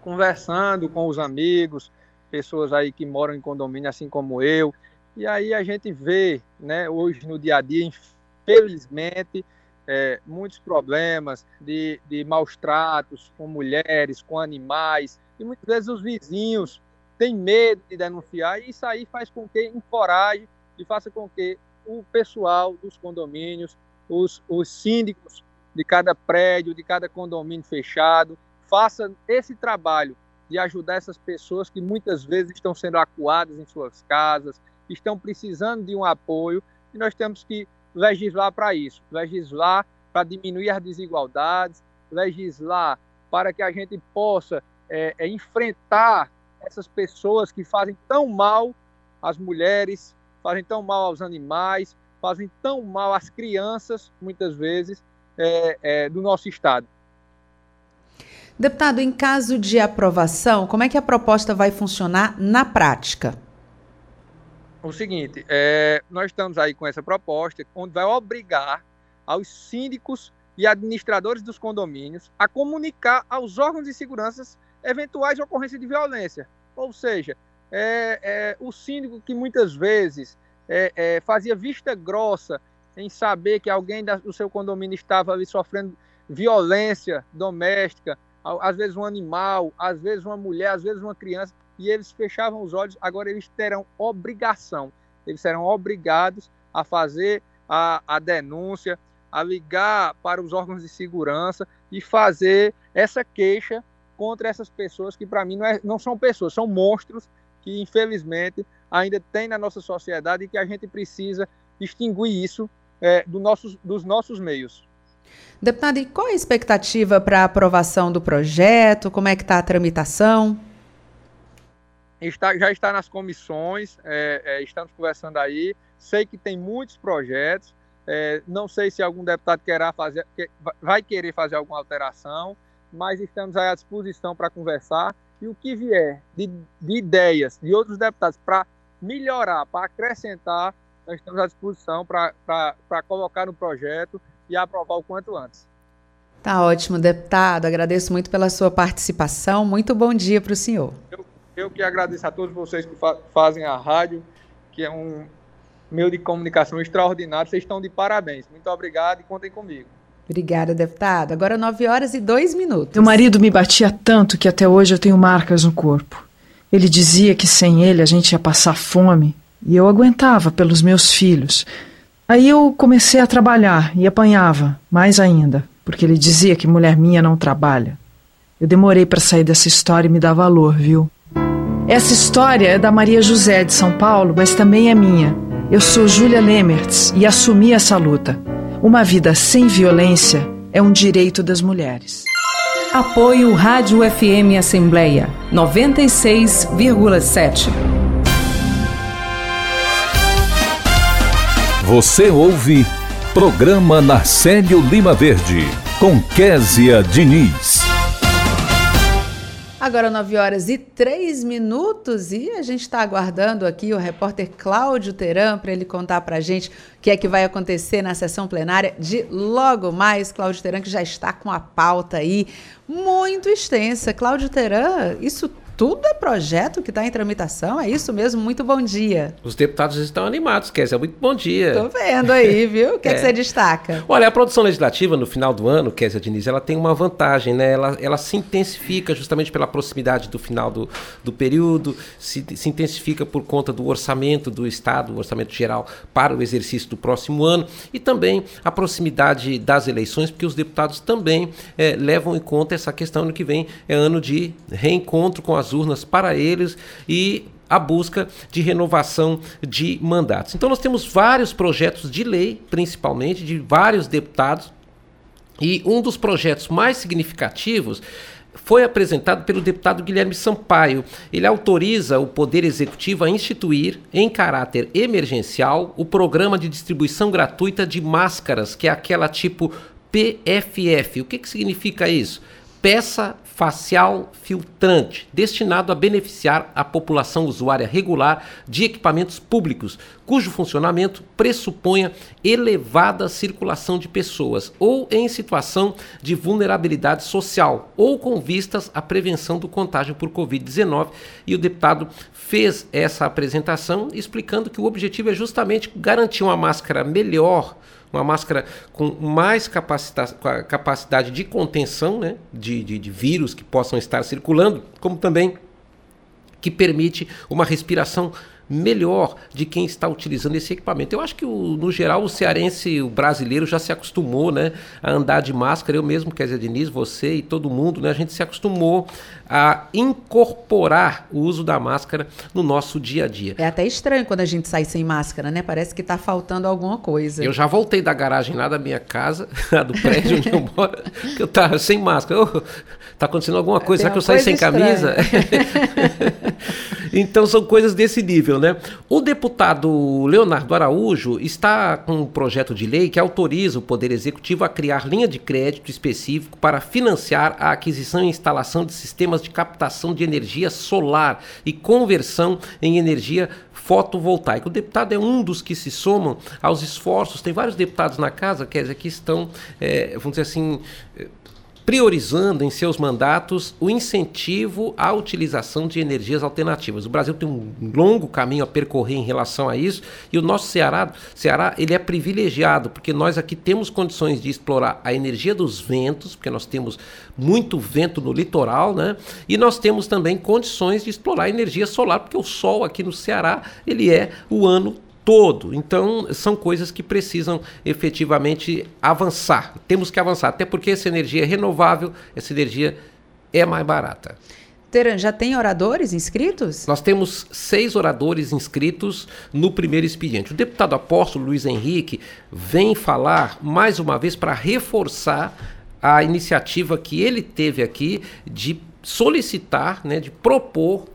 Conversando com os amigos, pessoas aí que moram em condomínio, assim como eu. E aí a gente vê, né, hoje no dia a dia, infelizmente, é, muitos problemas de, de maus tratos com mulheres, com animais. E muitas vezes os vizinhos têm medo de denunciar, e isso aí faz com que encoraje e faça com que o pessoal dos condomínios os, os síndicos de cada prédio, de cada condomínio fechado, faça esse trabalho de ajudar essas pessoas que muitas vezes estão sendo acuadas em suas casas, estão precisando de um apoio, e nós temos que legislar para isso, legislar para diminuir as desigualdades, legislar para que a gente possa é, é, enfrentar essas pessoas que fazem tão mal às mulheres, fazem tão mal aos animais, fazem tão mal às crianças, muitas vezes, é, é, do nosso Estado. Deputado, em caso de aprovação, como é que a proposta vai funcionar na prática? O seguinte, é, nós estamos aí com essa proposta, onde vai obrigar aos síndicos e administradores dos condomínios a comunicar aos órgãos de segurança eventuais ocorrências de violência. Ou seja, é, é, o síndico que muitas vezes é, é, fazia vista grossa em saber que alguém da, do seu condomínio estava ali sofrendo violência doméstica, às vezes um animal, às vezes uma mulher, às vezes uma criança, e eles fechavam os olhos, agora eles terão obrigação, eles serão obrigados a fazer a, a denúncia, a ligar para os órgãos de segurança e fazer essa queixa contra essas pessoas que para mim não, é, não são pessoas, são monstros que infelizmente ainda tem na nossa sociedade e que a gente precisa extinguir isso é, do nossos, dos nossos meios. Deputado, e qual a expectativa para a aprovação do projeto? Como é que está a tramitação? Está, já está nas comissões, é, é, estamos conversando aí. Sei que tem muitos projetos. É, não sei se algum deputado querá fazer, vai querer fazer alguma alteração, mas estamos à disposição para conversar. E o que vier de, de ideias de outros deputados para melhorar, para acrescentar, nós estamos à disposição para colocar no projeto e aprovar o quanto antes. Tá ótimo, deputado. Agradeço muito pela sua participação. Muito bom dia para o senhor. Eu, eu, que agradeço a todos vocês que fa fazem a rádio, que é um meio de comunicação extraordinário. Vocês estão de parabéns. Muito obrigado e contem comigo. Obrigada, deputado. Agora 9 horas e 2 minutos. Meu marido me batia tanto que até hoje eu tenho marcas no corpo. Ele dizia que sem ele a gente ia passar fome e eu aguentava pelos meus filhos. Aí eu comecei a trabalhar e apanhava, mais ainda, porque ele dizia que mulher minha não trabalha. Eu demorei para sair dessa história e me dar valor, viu? Essa história é da Maria José de São Paulo, mas também é minha. Eu sou Júlia Lemertz e assumi essa luta. Uma vida sem violência é um direito das mulheres. Apoio Rádio FM Assembleia 96,7. Você ouve Programa Narcélio Lima Verde, com Késia Diniz. Agora 9 horas e 3 minutos e a gente está aguardando aqui o repórter Cláudio Teran para ele contar para a gente o que é que vai acontecer na sessão plenária de logo mais. Cláudio Teran que já está com a pauta aí muito extensa. Cláudio Teran, isso tudo é projeto que está em tramitação? É isso mesmo? Muito bom dia. Os deputados estão animados, Kézia. Muito bom dia. Estou vendo aí, viu? O que, é. que você destaca? Olha, a produção legislativa no final do ano, Kézia Diniz, ela tem uma vantagem, né? Ela, ela se intensifica justamente pela proximidade do final do, do período, se, se intensifica por conta do orçamento do Estado, o orçamento geral para o exercício do próximo ano e também a proximidade das eleições, porque os deputados também é, levam em conta essa questão no que vem é ano de reencontro com as as urnas para eles e a busca de renovação de mandatos. Então nós temos vários projetos de lei, principalmente de vários deputados, e um dos projetos mais significativos foi apresentado pelo deputado Guilherme Sampaio. Ele autoriza o Poder Executivo a instituir, em caráter emergencial, o programa de distribuição gratuita de máscaras, que é aquela tipo PFF. O que, que significa isso? Peça facial filtrante, destinado a beneficiar a população usuária regular de equipamentos públicos, cujo funcionamento pressuponha elevada circulação de pessoas ou em situação de vulnerabilidade social ou com vistas à prevenção do contágio por Covid-19. E o deputado fez essa apresentação explicando que o objetivo é justamente garantir uma máscara melhor uma máscara com mais capacidade de contenção né, de, de, de vírus que possam estar circulando, como também que permite uma respiração melhor de quem está utilizando esse equipamento. Eu acho que, o, no geral, o cearense, o brasileiro já se acostumou né, a andar de máscara. Eu mesmo, quer dizer, Denise, você e todo mundo, né, a gente se acostumou a incorporar o uso da máscara no nosso dia a dia. É até estranho quando a gente sai sem máscara, né? Parece que está faltando alguma coisa. Eu já voltei da garagem lá da minha casa, do prédio onde eu moro, que eu estava sem máscara. Oh, tá acontecendo alguma coisa? Será que eu saí sem estranha. camisa? então são coisas desse nível, né? O deputado Leonardo Araújo está com um projeto de lei que autoriza o Poder Executivo a criar linha de crédito específico para financiar a aquisição e instalação de sistemas de captação de energia solar e conversão em energia fotovoltaica. O deputado é um dos que se somam aos esforços. Tem vários deputados na casa, quer dizer, que estão, é, vamos dizer assim, priorizando em seus mandatos o incentivo à utilização de energias alternativas. O Brasil tem um longo caminho a percorrer em relação a isso e o nosso Ceará, Ceará ele é privilegiado porque nós aqui temos condições de explorar a energia dos ventos, porque nós temos muito vento no litoral, né? E nós temos também condições de explorar a energia solar, porque o sol aqui no Ceará ele é o ano todo. Então, são coisas que precisam efetivamente avançar. Temos que avançar, até porque essa energia é renovável, essa energia é mais barata. Teran, já tem oradores inscritos? Nós temos seis oradores inscritos no primeiro expediente. O deputado apóstolo Luiz Henrique vem falar mais uma vez para reforçar a iniciativa que ele teve aqui de solicitar, né, de propor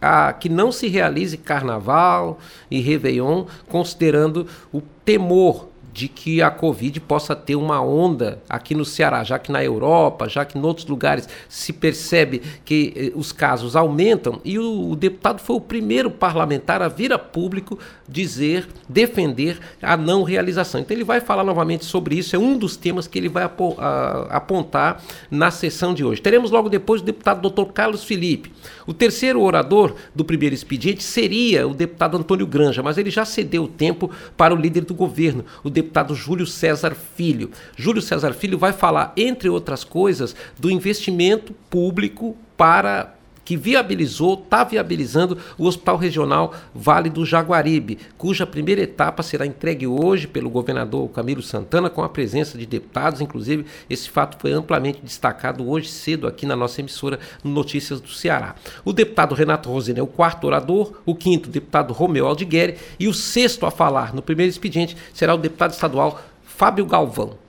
a, que não se realize carnaval e Réveillon, considerando o temor de que a Covid possa ter uma onda aqui no Ceará, já que na Europa, já que em outros lugares se percebe que eh, os casos aumentam, e o, o, deputado foi o primeiro parlamentar a vir a público dizer, defender a não realização. Então ele vai falar novamente sobre isso, é um dos temas que ele vai apo, a, apontar na sessão de hoje. Teremos logo depois o deputado Dr. Carlos Felipe. O terceiro orador do primeiro expediente seria o deputado Antônio Granja, mas ele já cedeu o tempo para o líder do governo, o deputado Júlio César Filho. Júlio César Filho vai falar, entre outras coisas, do investimento público para que viabilizou, está viabilizando o Hospital Regional Vale do Jaguaribe, cuja primeira etapa será entregue hoje pelo governador Camilo Santana, com a presença de deputados. Inclusive, esse fato foi amplamente destacado hoje cedo aqui na nossa emissora no Notícias do Ceará. O deputado Renato Rosina é o quarto orador, o quinto, o deputado Romeu Aldigueri, e o sexto a falar no primeiro expediente será o deputado estadual Fábio Galvão.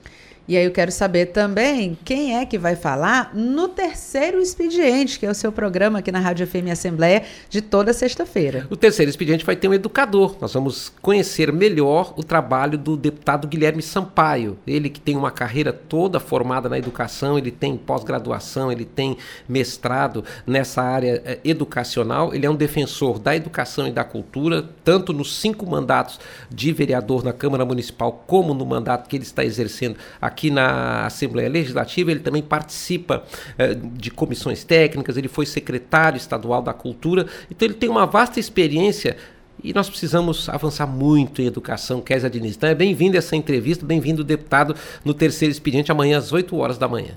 E aí eu quero saber também quem é que vai falar no terceiro expediente, que é o seu programa aqui na Rádio FM Assembleia de toda sexta-feira. O terceiro expediente vai ter um educador. Nós vamos conhecer melhor o trabalho do deputado Guilherme Sampaio. Ele que tem uma carreira toda formada na educação, ele tem pós-graduação, ele tem mestrado nessa área eh, educacional. Ele é um defensor da educação e da cultura, tanto nos cinco mandatos de vereador na Câmara Municipal, como no mandato que ele está exercendo aqui aqui na Assembleia Legislativa, ele também participa eh, de comissões técnicas, ele foi secretário estadual da Cultura, então ele tem uma vasta experiência e nós precisamos avançar muito em educação, Kézia Diniz. Então é bem-vindo essa entrevista, bem-vindo deputado no terceiro expediente, amanhã às 8 horas da manhã.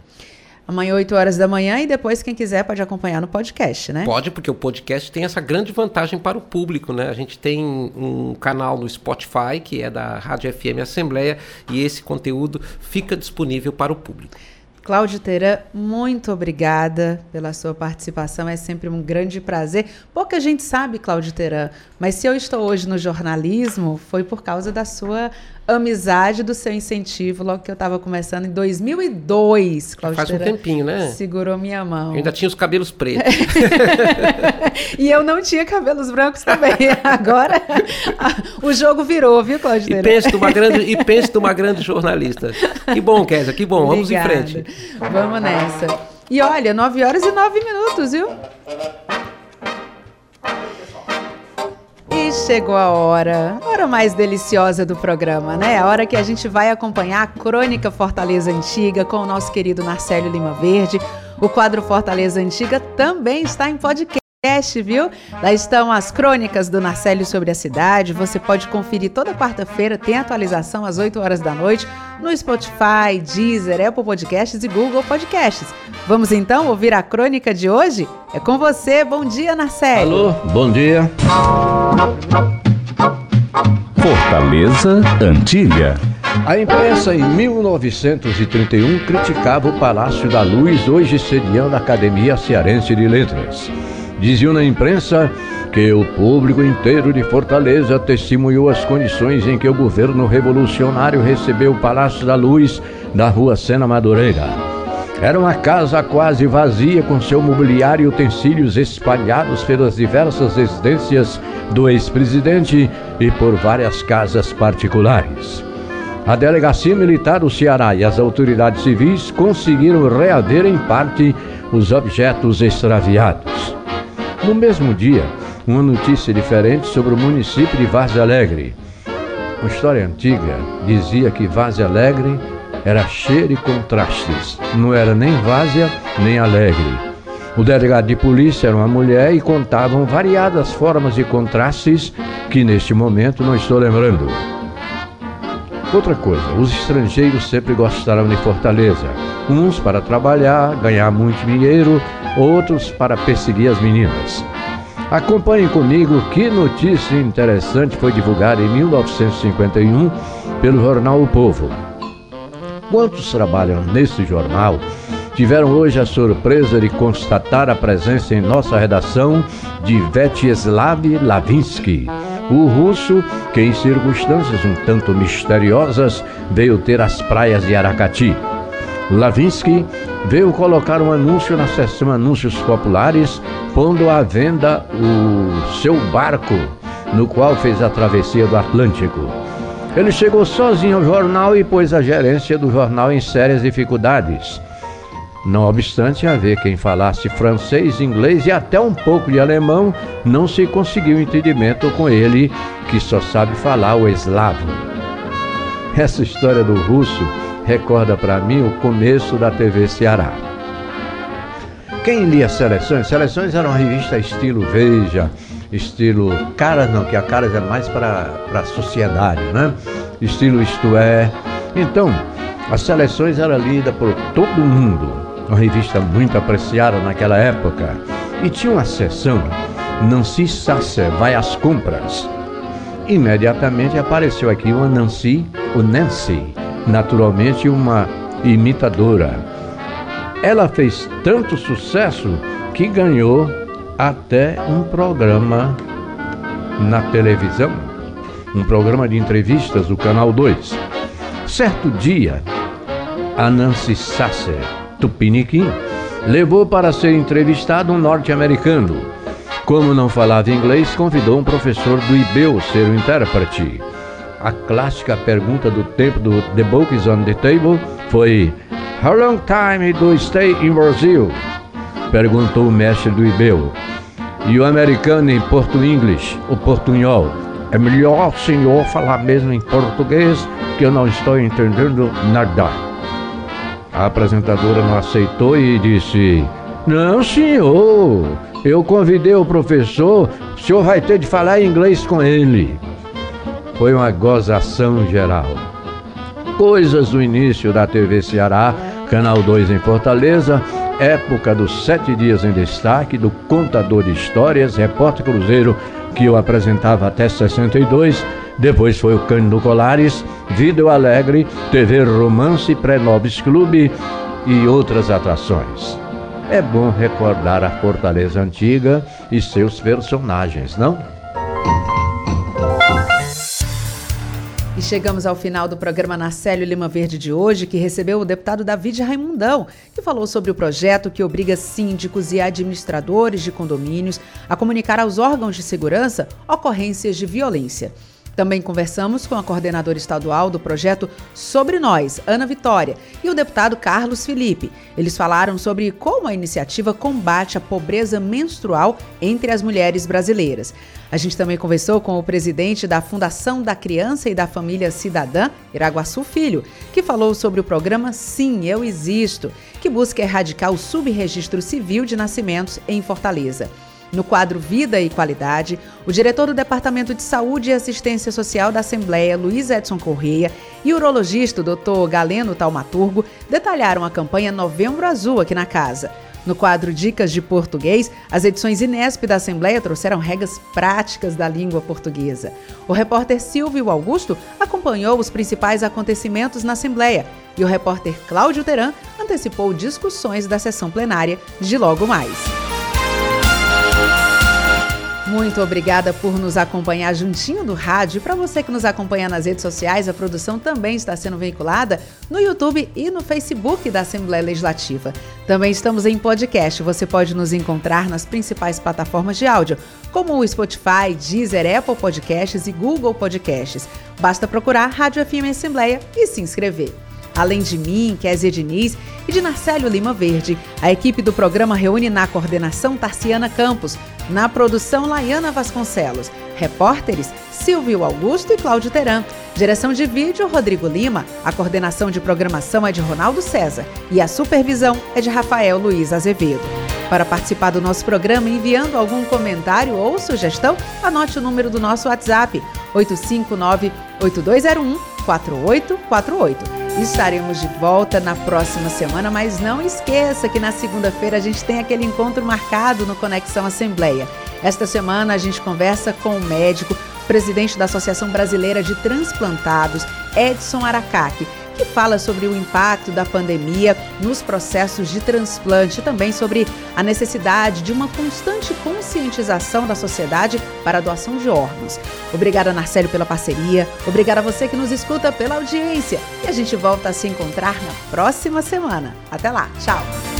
Amanhã, 8 horas da manhã, e depois, quem quiser, pode acompanhar no podcast, né? Pode, porque o podcast tem essa grande vantagem para o público, né? A gente tem um canal no Spotify, que é da Rádio FM Assembleia, e esse conteúdo fica disponível para o público. Cláudio Teran, muito obrigada pela sua participação. É sempre um grande prazer. Pouca gente sabe, Cláudio Teran, mas se eu estou hoje no jornalismo, foi por causa da sua amizade, do seu incentivo, logo que eu estava começando em 2002. Cláudio Faz um tempinho, né? Segurou minha mão. Eu ainda tinha os cabelos pretos. e eu não tinha cabelos brancos também. Agora o jogo virou, viu, Cláudio Teran? E pense numa grande, e pense numa grande jornalista. Que bom, Kézia, que bom. Vamos Obrigada. em frente. Vamos nessa. E olha, 9 horas e 9 minutos, viu? Chegou a hora, a hora mais deliciosa do programa, né? A hora que a gente vai acompanhar a Crônica Fortaleza Antiga com o nosso querido Narcélio Lima Verde. O quadro Fortaleza Antiga também está em podcast podcast, viu? Lá estão as crônicas do Narcélio sobre a cidade. Você pode conferir toda quarta-feira, tem atualização às 8 horas da noite no Spotify, Deezer, Apple Podcasts e Google Podcasts. Vamos então ouvir a crônica de hoje? É com você. Bom dia, Narcélio. Alô, bom dia. Fortaleza Antiga. A imprensa em 1931 criticava o Palácio da Luz, hoje sediando a Academia Cearense de Letras. Diziam na imprensa que o público inteiro de Fortaleza testemunhou as condições em que o governo revolucionário recebeu o Palácio da Luz da rua Sena Madureira. Era uma casa quase vazia, com seu mobiliário e utensílios espalhados pelas diversas residências do ex-presidente e por várias casas particulares. A Delegacia Militar do Ceará e as autoridades civis conseguiram reaver em parte os objetos extraviados. No mesmo dia, uma notícia diferente sobre o município de Vaz Alegre. Uma história antiga dizia que Vaz Alegre era cheio de contrastes, não era nem várzea nem alegre. O delegado de polícia era uma mulher e contavam variadas formas de contrastes que neste momento não estou lembrando. Outra coisa, os estrangeiros sempre gostaram de Fortaleza. Uns para trabalhar, ganhar muito dinheiro, outros para perseguir as meninas. Acompanhe comigo que notícia interessante foi divulgada em 1951 pelo jornal O Povo. Quantos trabalham nesse jornal tiveram hoje a surpresa de constatar a presença em nossa redação de Vyacheslav Lavinsky, o russo que, em circunstâncias um tanto misteriosas, veio ter as praias de Aracati. Lavinsky veio colocar um anúncio na seção Anúncios Populares, pondo à venda o seu barco, no qual fez a travessia do Atlântico. Ele chegou sozinho ao jornal e pôs a gerência do jornal em sérias dificuldades. Não obstante haver quem falasse francês, inglês e até um pouco de alemão, não se conseguiu entendimento com ele, que só sabe falar o eslavo. Essa história do russo recorda para mim o começo da TV Ceará. Quem lia Seleções? Seleções era uma revista estilo Veja, estilo Caras não, que a Caras é mais para a sociedade, né? Estilo Isto É. Então, as Seleções era lida por todo mundo, uma revista muito apreciada naquela época. E tinha uma seção, Nancy Sasser vai às compras. Imediatamente apareceu aqui uma Nancy, o Nancy, naturalmente uma imitadora. Ela fez tanto sucesso que ganhou até um programa na televisão, um programa de entrevistas do Canal 2. Certo dia, a Nancy Sasser Tupiniquim levou para ser entrevistado um norte-americano. Como não falava inglês, convidou um professor do IBEU ser o intérprete. A clássica pergunta do tempo do The Book is on the Table foi How long time do you stay in Brazil? Perguntou o mestre do IBEU. E o americano em porto-inglês, o portunhol. É melhor o senhor falar mesmo em português, que eu não estou entendendo nada. A apresentadora não aceitou e disse: Não, senhor, eu convidei o professor, o senhor vai ter de falar inglês com ele. Foi uma gozação geral. Coisas do início da TV Ceará, Canal 2 em Fortaleza, época dos Sete Dias em Destaque, do Contador de Histórias, Repórter Cruzeiro, que eu apresentava até 62. Depois foi o Cândido Colares, Vídeo Alegre, TV Romance, Pré-Nobis Clube e outras atrações. É bom recordar a Fortaleza Antiga e seus personagens, não? E chegamos ao final do programa Narcélio Lima Verde de hoje, que recebeu o deputado David Raimundão, que falou sobre o projeto que obriga síndicos e administradores de condomínios a comunicar aos órgãos de segurança ocorrências de violência. Também conversamos com a coordenadora estadual do projeto Sobre Nós, Ana Vitória, e o deputado Carlos Felipe. Eles falaram sobre como a iniciativa combate a pobreza menstrual entre as mulheres brasileiras. A gente também conversou com o presidente da Fundação da Criança e da Família Cidadã, Iraguaçu Filho, que falou sobre o programa Sim, Eu Existo, que busca erradicar o subregistro civil de nascimentos em Fortaleza. No quadro Vida e Qualidade, o diretor do Departamento de Saúde e Assistência Social da Assembleia, Luiz Edson Correia, e o urologista, Dr. Galeno Taumaturgo, detalharam a campanha Novembro Azul aqui na casa. No quadro Dicas de Português, as edições Inesp da Assembleia trouxeram regras práticas da língua portuguesa. O repórter Silvio Augusto acompanhou os principais acontecimentos na Assembleia e o repórter Cláudio Teran antecipou discussões da sessão plenária de logo mais. Muito obrigada por nos acompanhar juntinho do rádio. E para você que nos acompanha nas redes sociais, a produção também está sendo veiculada no YouTube e no Facebook da Assembleia Legislativa. Também estamos em podcast. Você pode nos encontrar nas principais plataformas de áudio, como o Spotify, Deezer, Apple Podcasts e Google Podcasts. Basta procurar Rádio FM Assembleia e se inscrever. Além de mim, Kézia Diniz e de Narcélio Lima Verde, a equipe do programa reúne na coordenação Tarciana Campos, na produção Laiana Vasconcelos, repórteres Silvio Augusto e Cláudio Teran, direção de vídeo Rodrigo Lima, a coordenação de programação é de Ronaldo César e a supervisão é de Rafael Luiz Azevedo. Para participar do nosso programa enviando algum comentário ou sugestão, anote o número do nosso WhatsApp 859 8201 4848. Estaremos de volta na próxima semana, mas não esqueça que na segunda-feira a gente tem aquele encontro marcado no Conexão Assembleia. Esta semana a gente conversa com o médico, presidente da Associação Brasileira de Transplantados, Edson Aracaki, que fala sobre o impacto da pandemia nos processos de transplante e também sobre a necessidade de uma constante conscientização da sociedade para a doação de órgãos. Obrigada, Narcélio, pela parceria. Obrigada a você que nos escuta pela audiência. E a gente volta a se encontrar na próxima semana. Até lá. Tchau.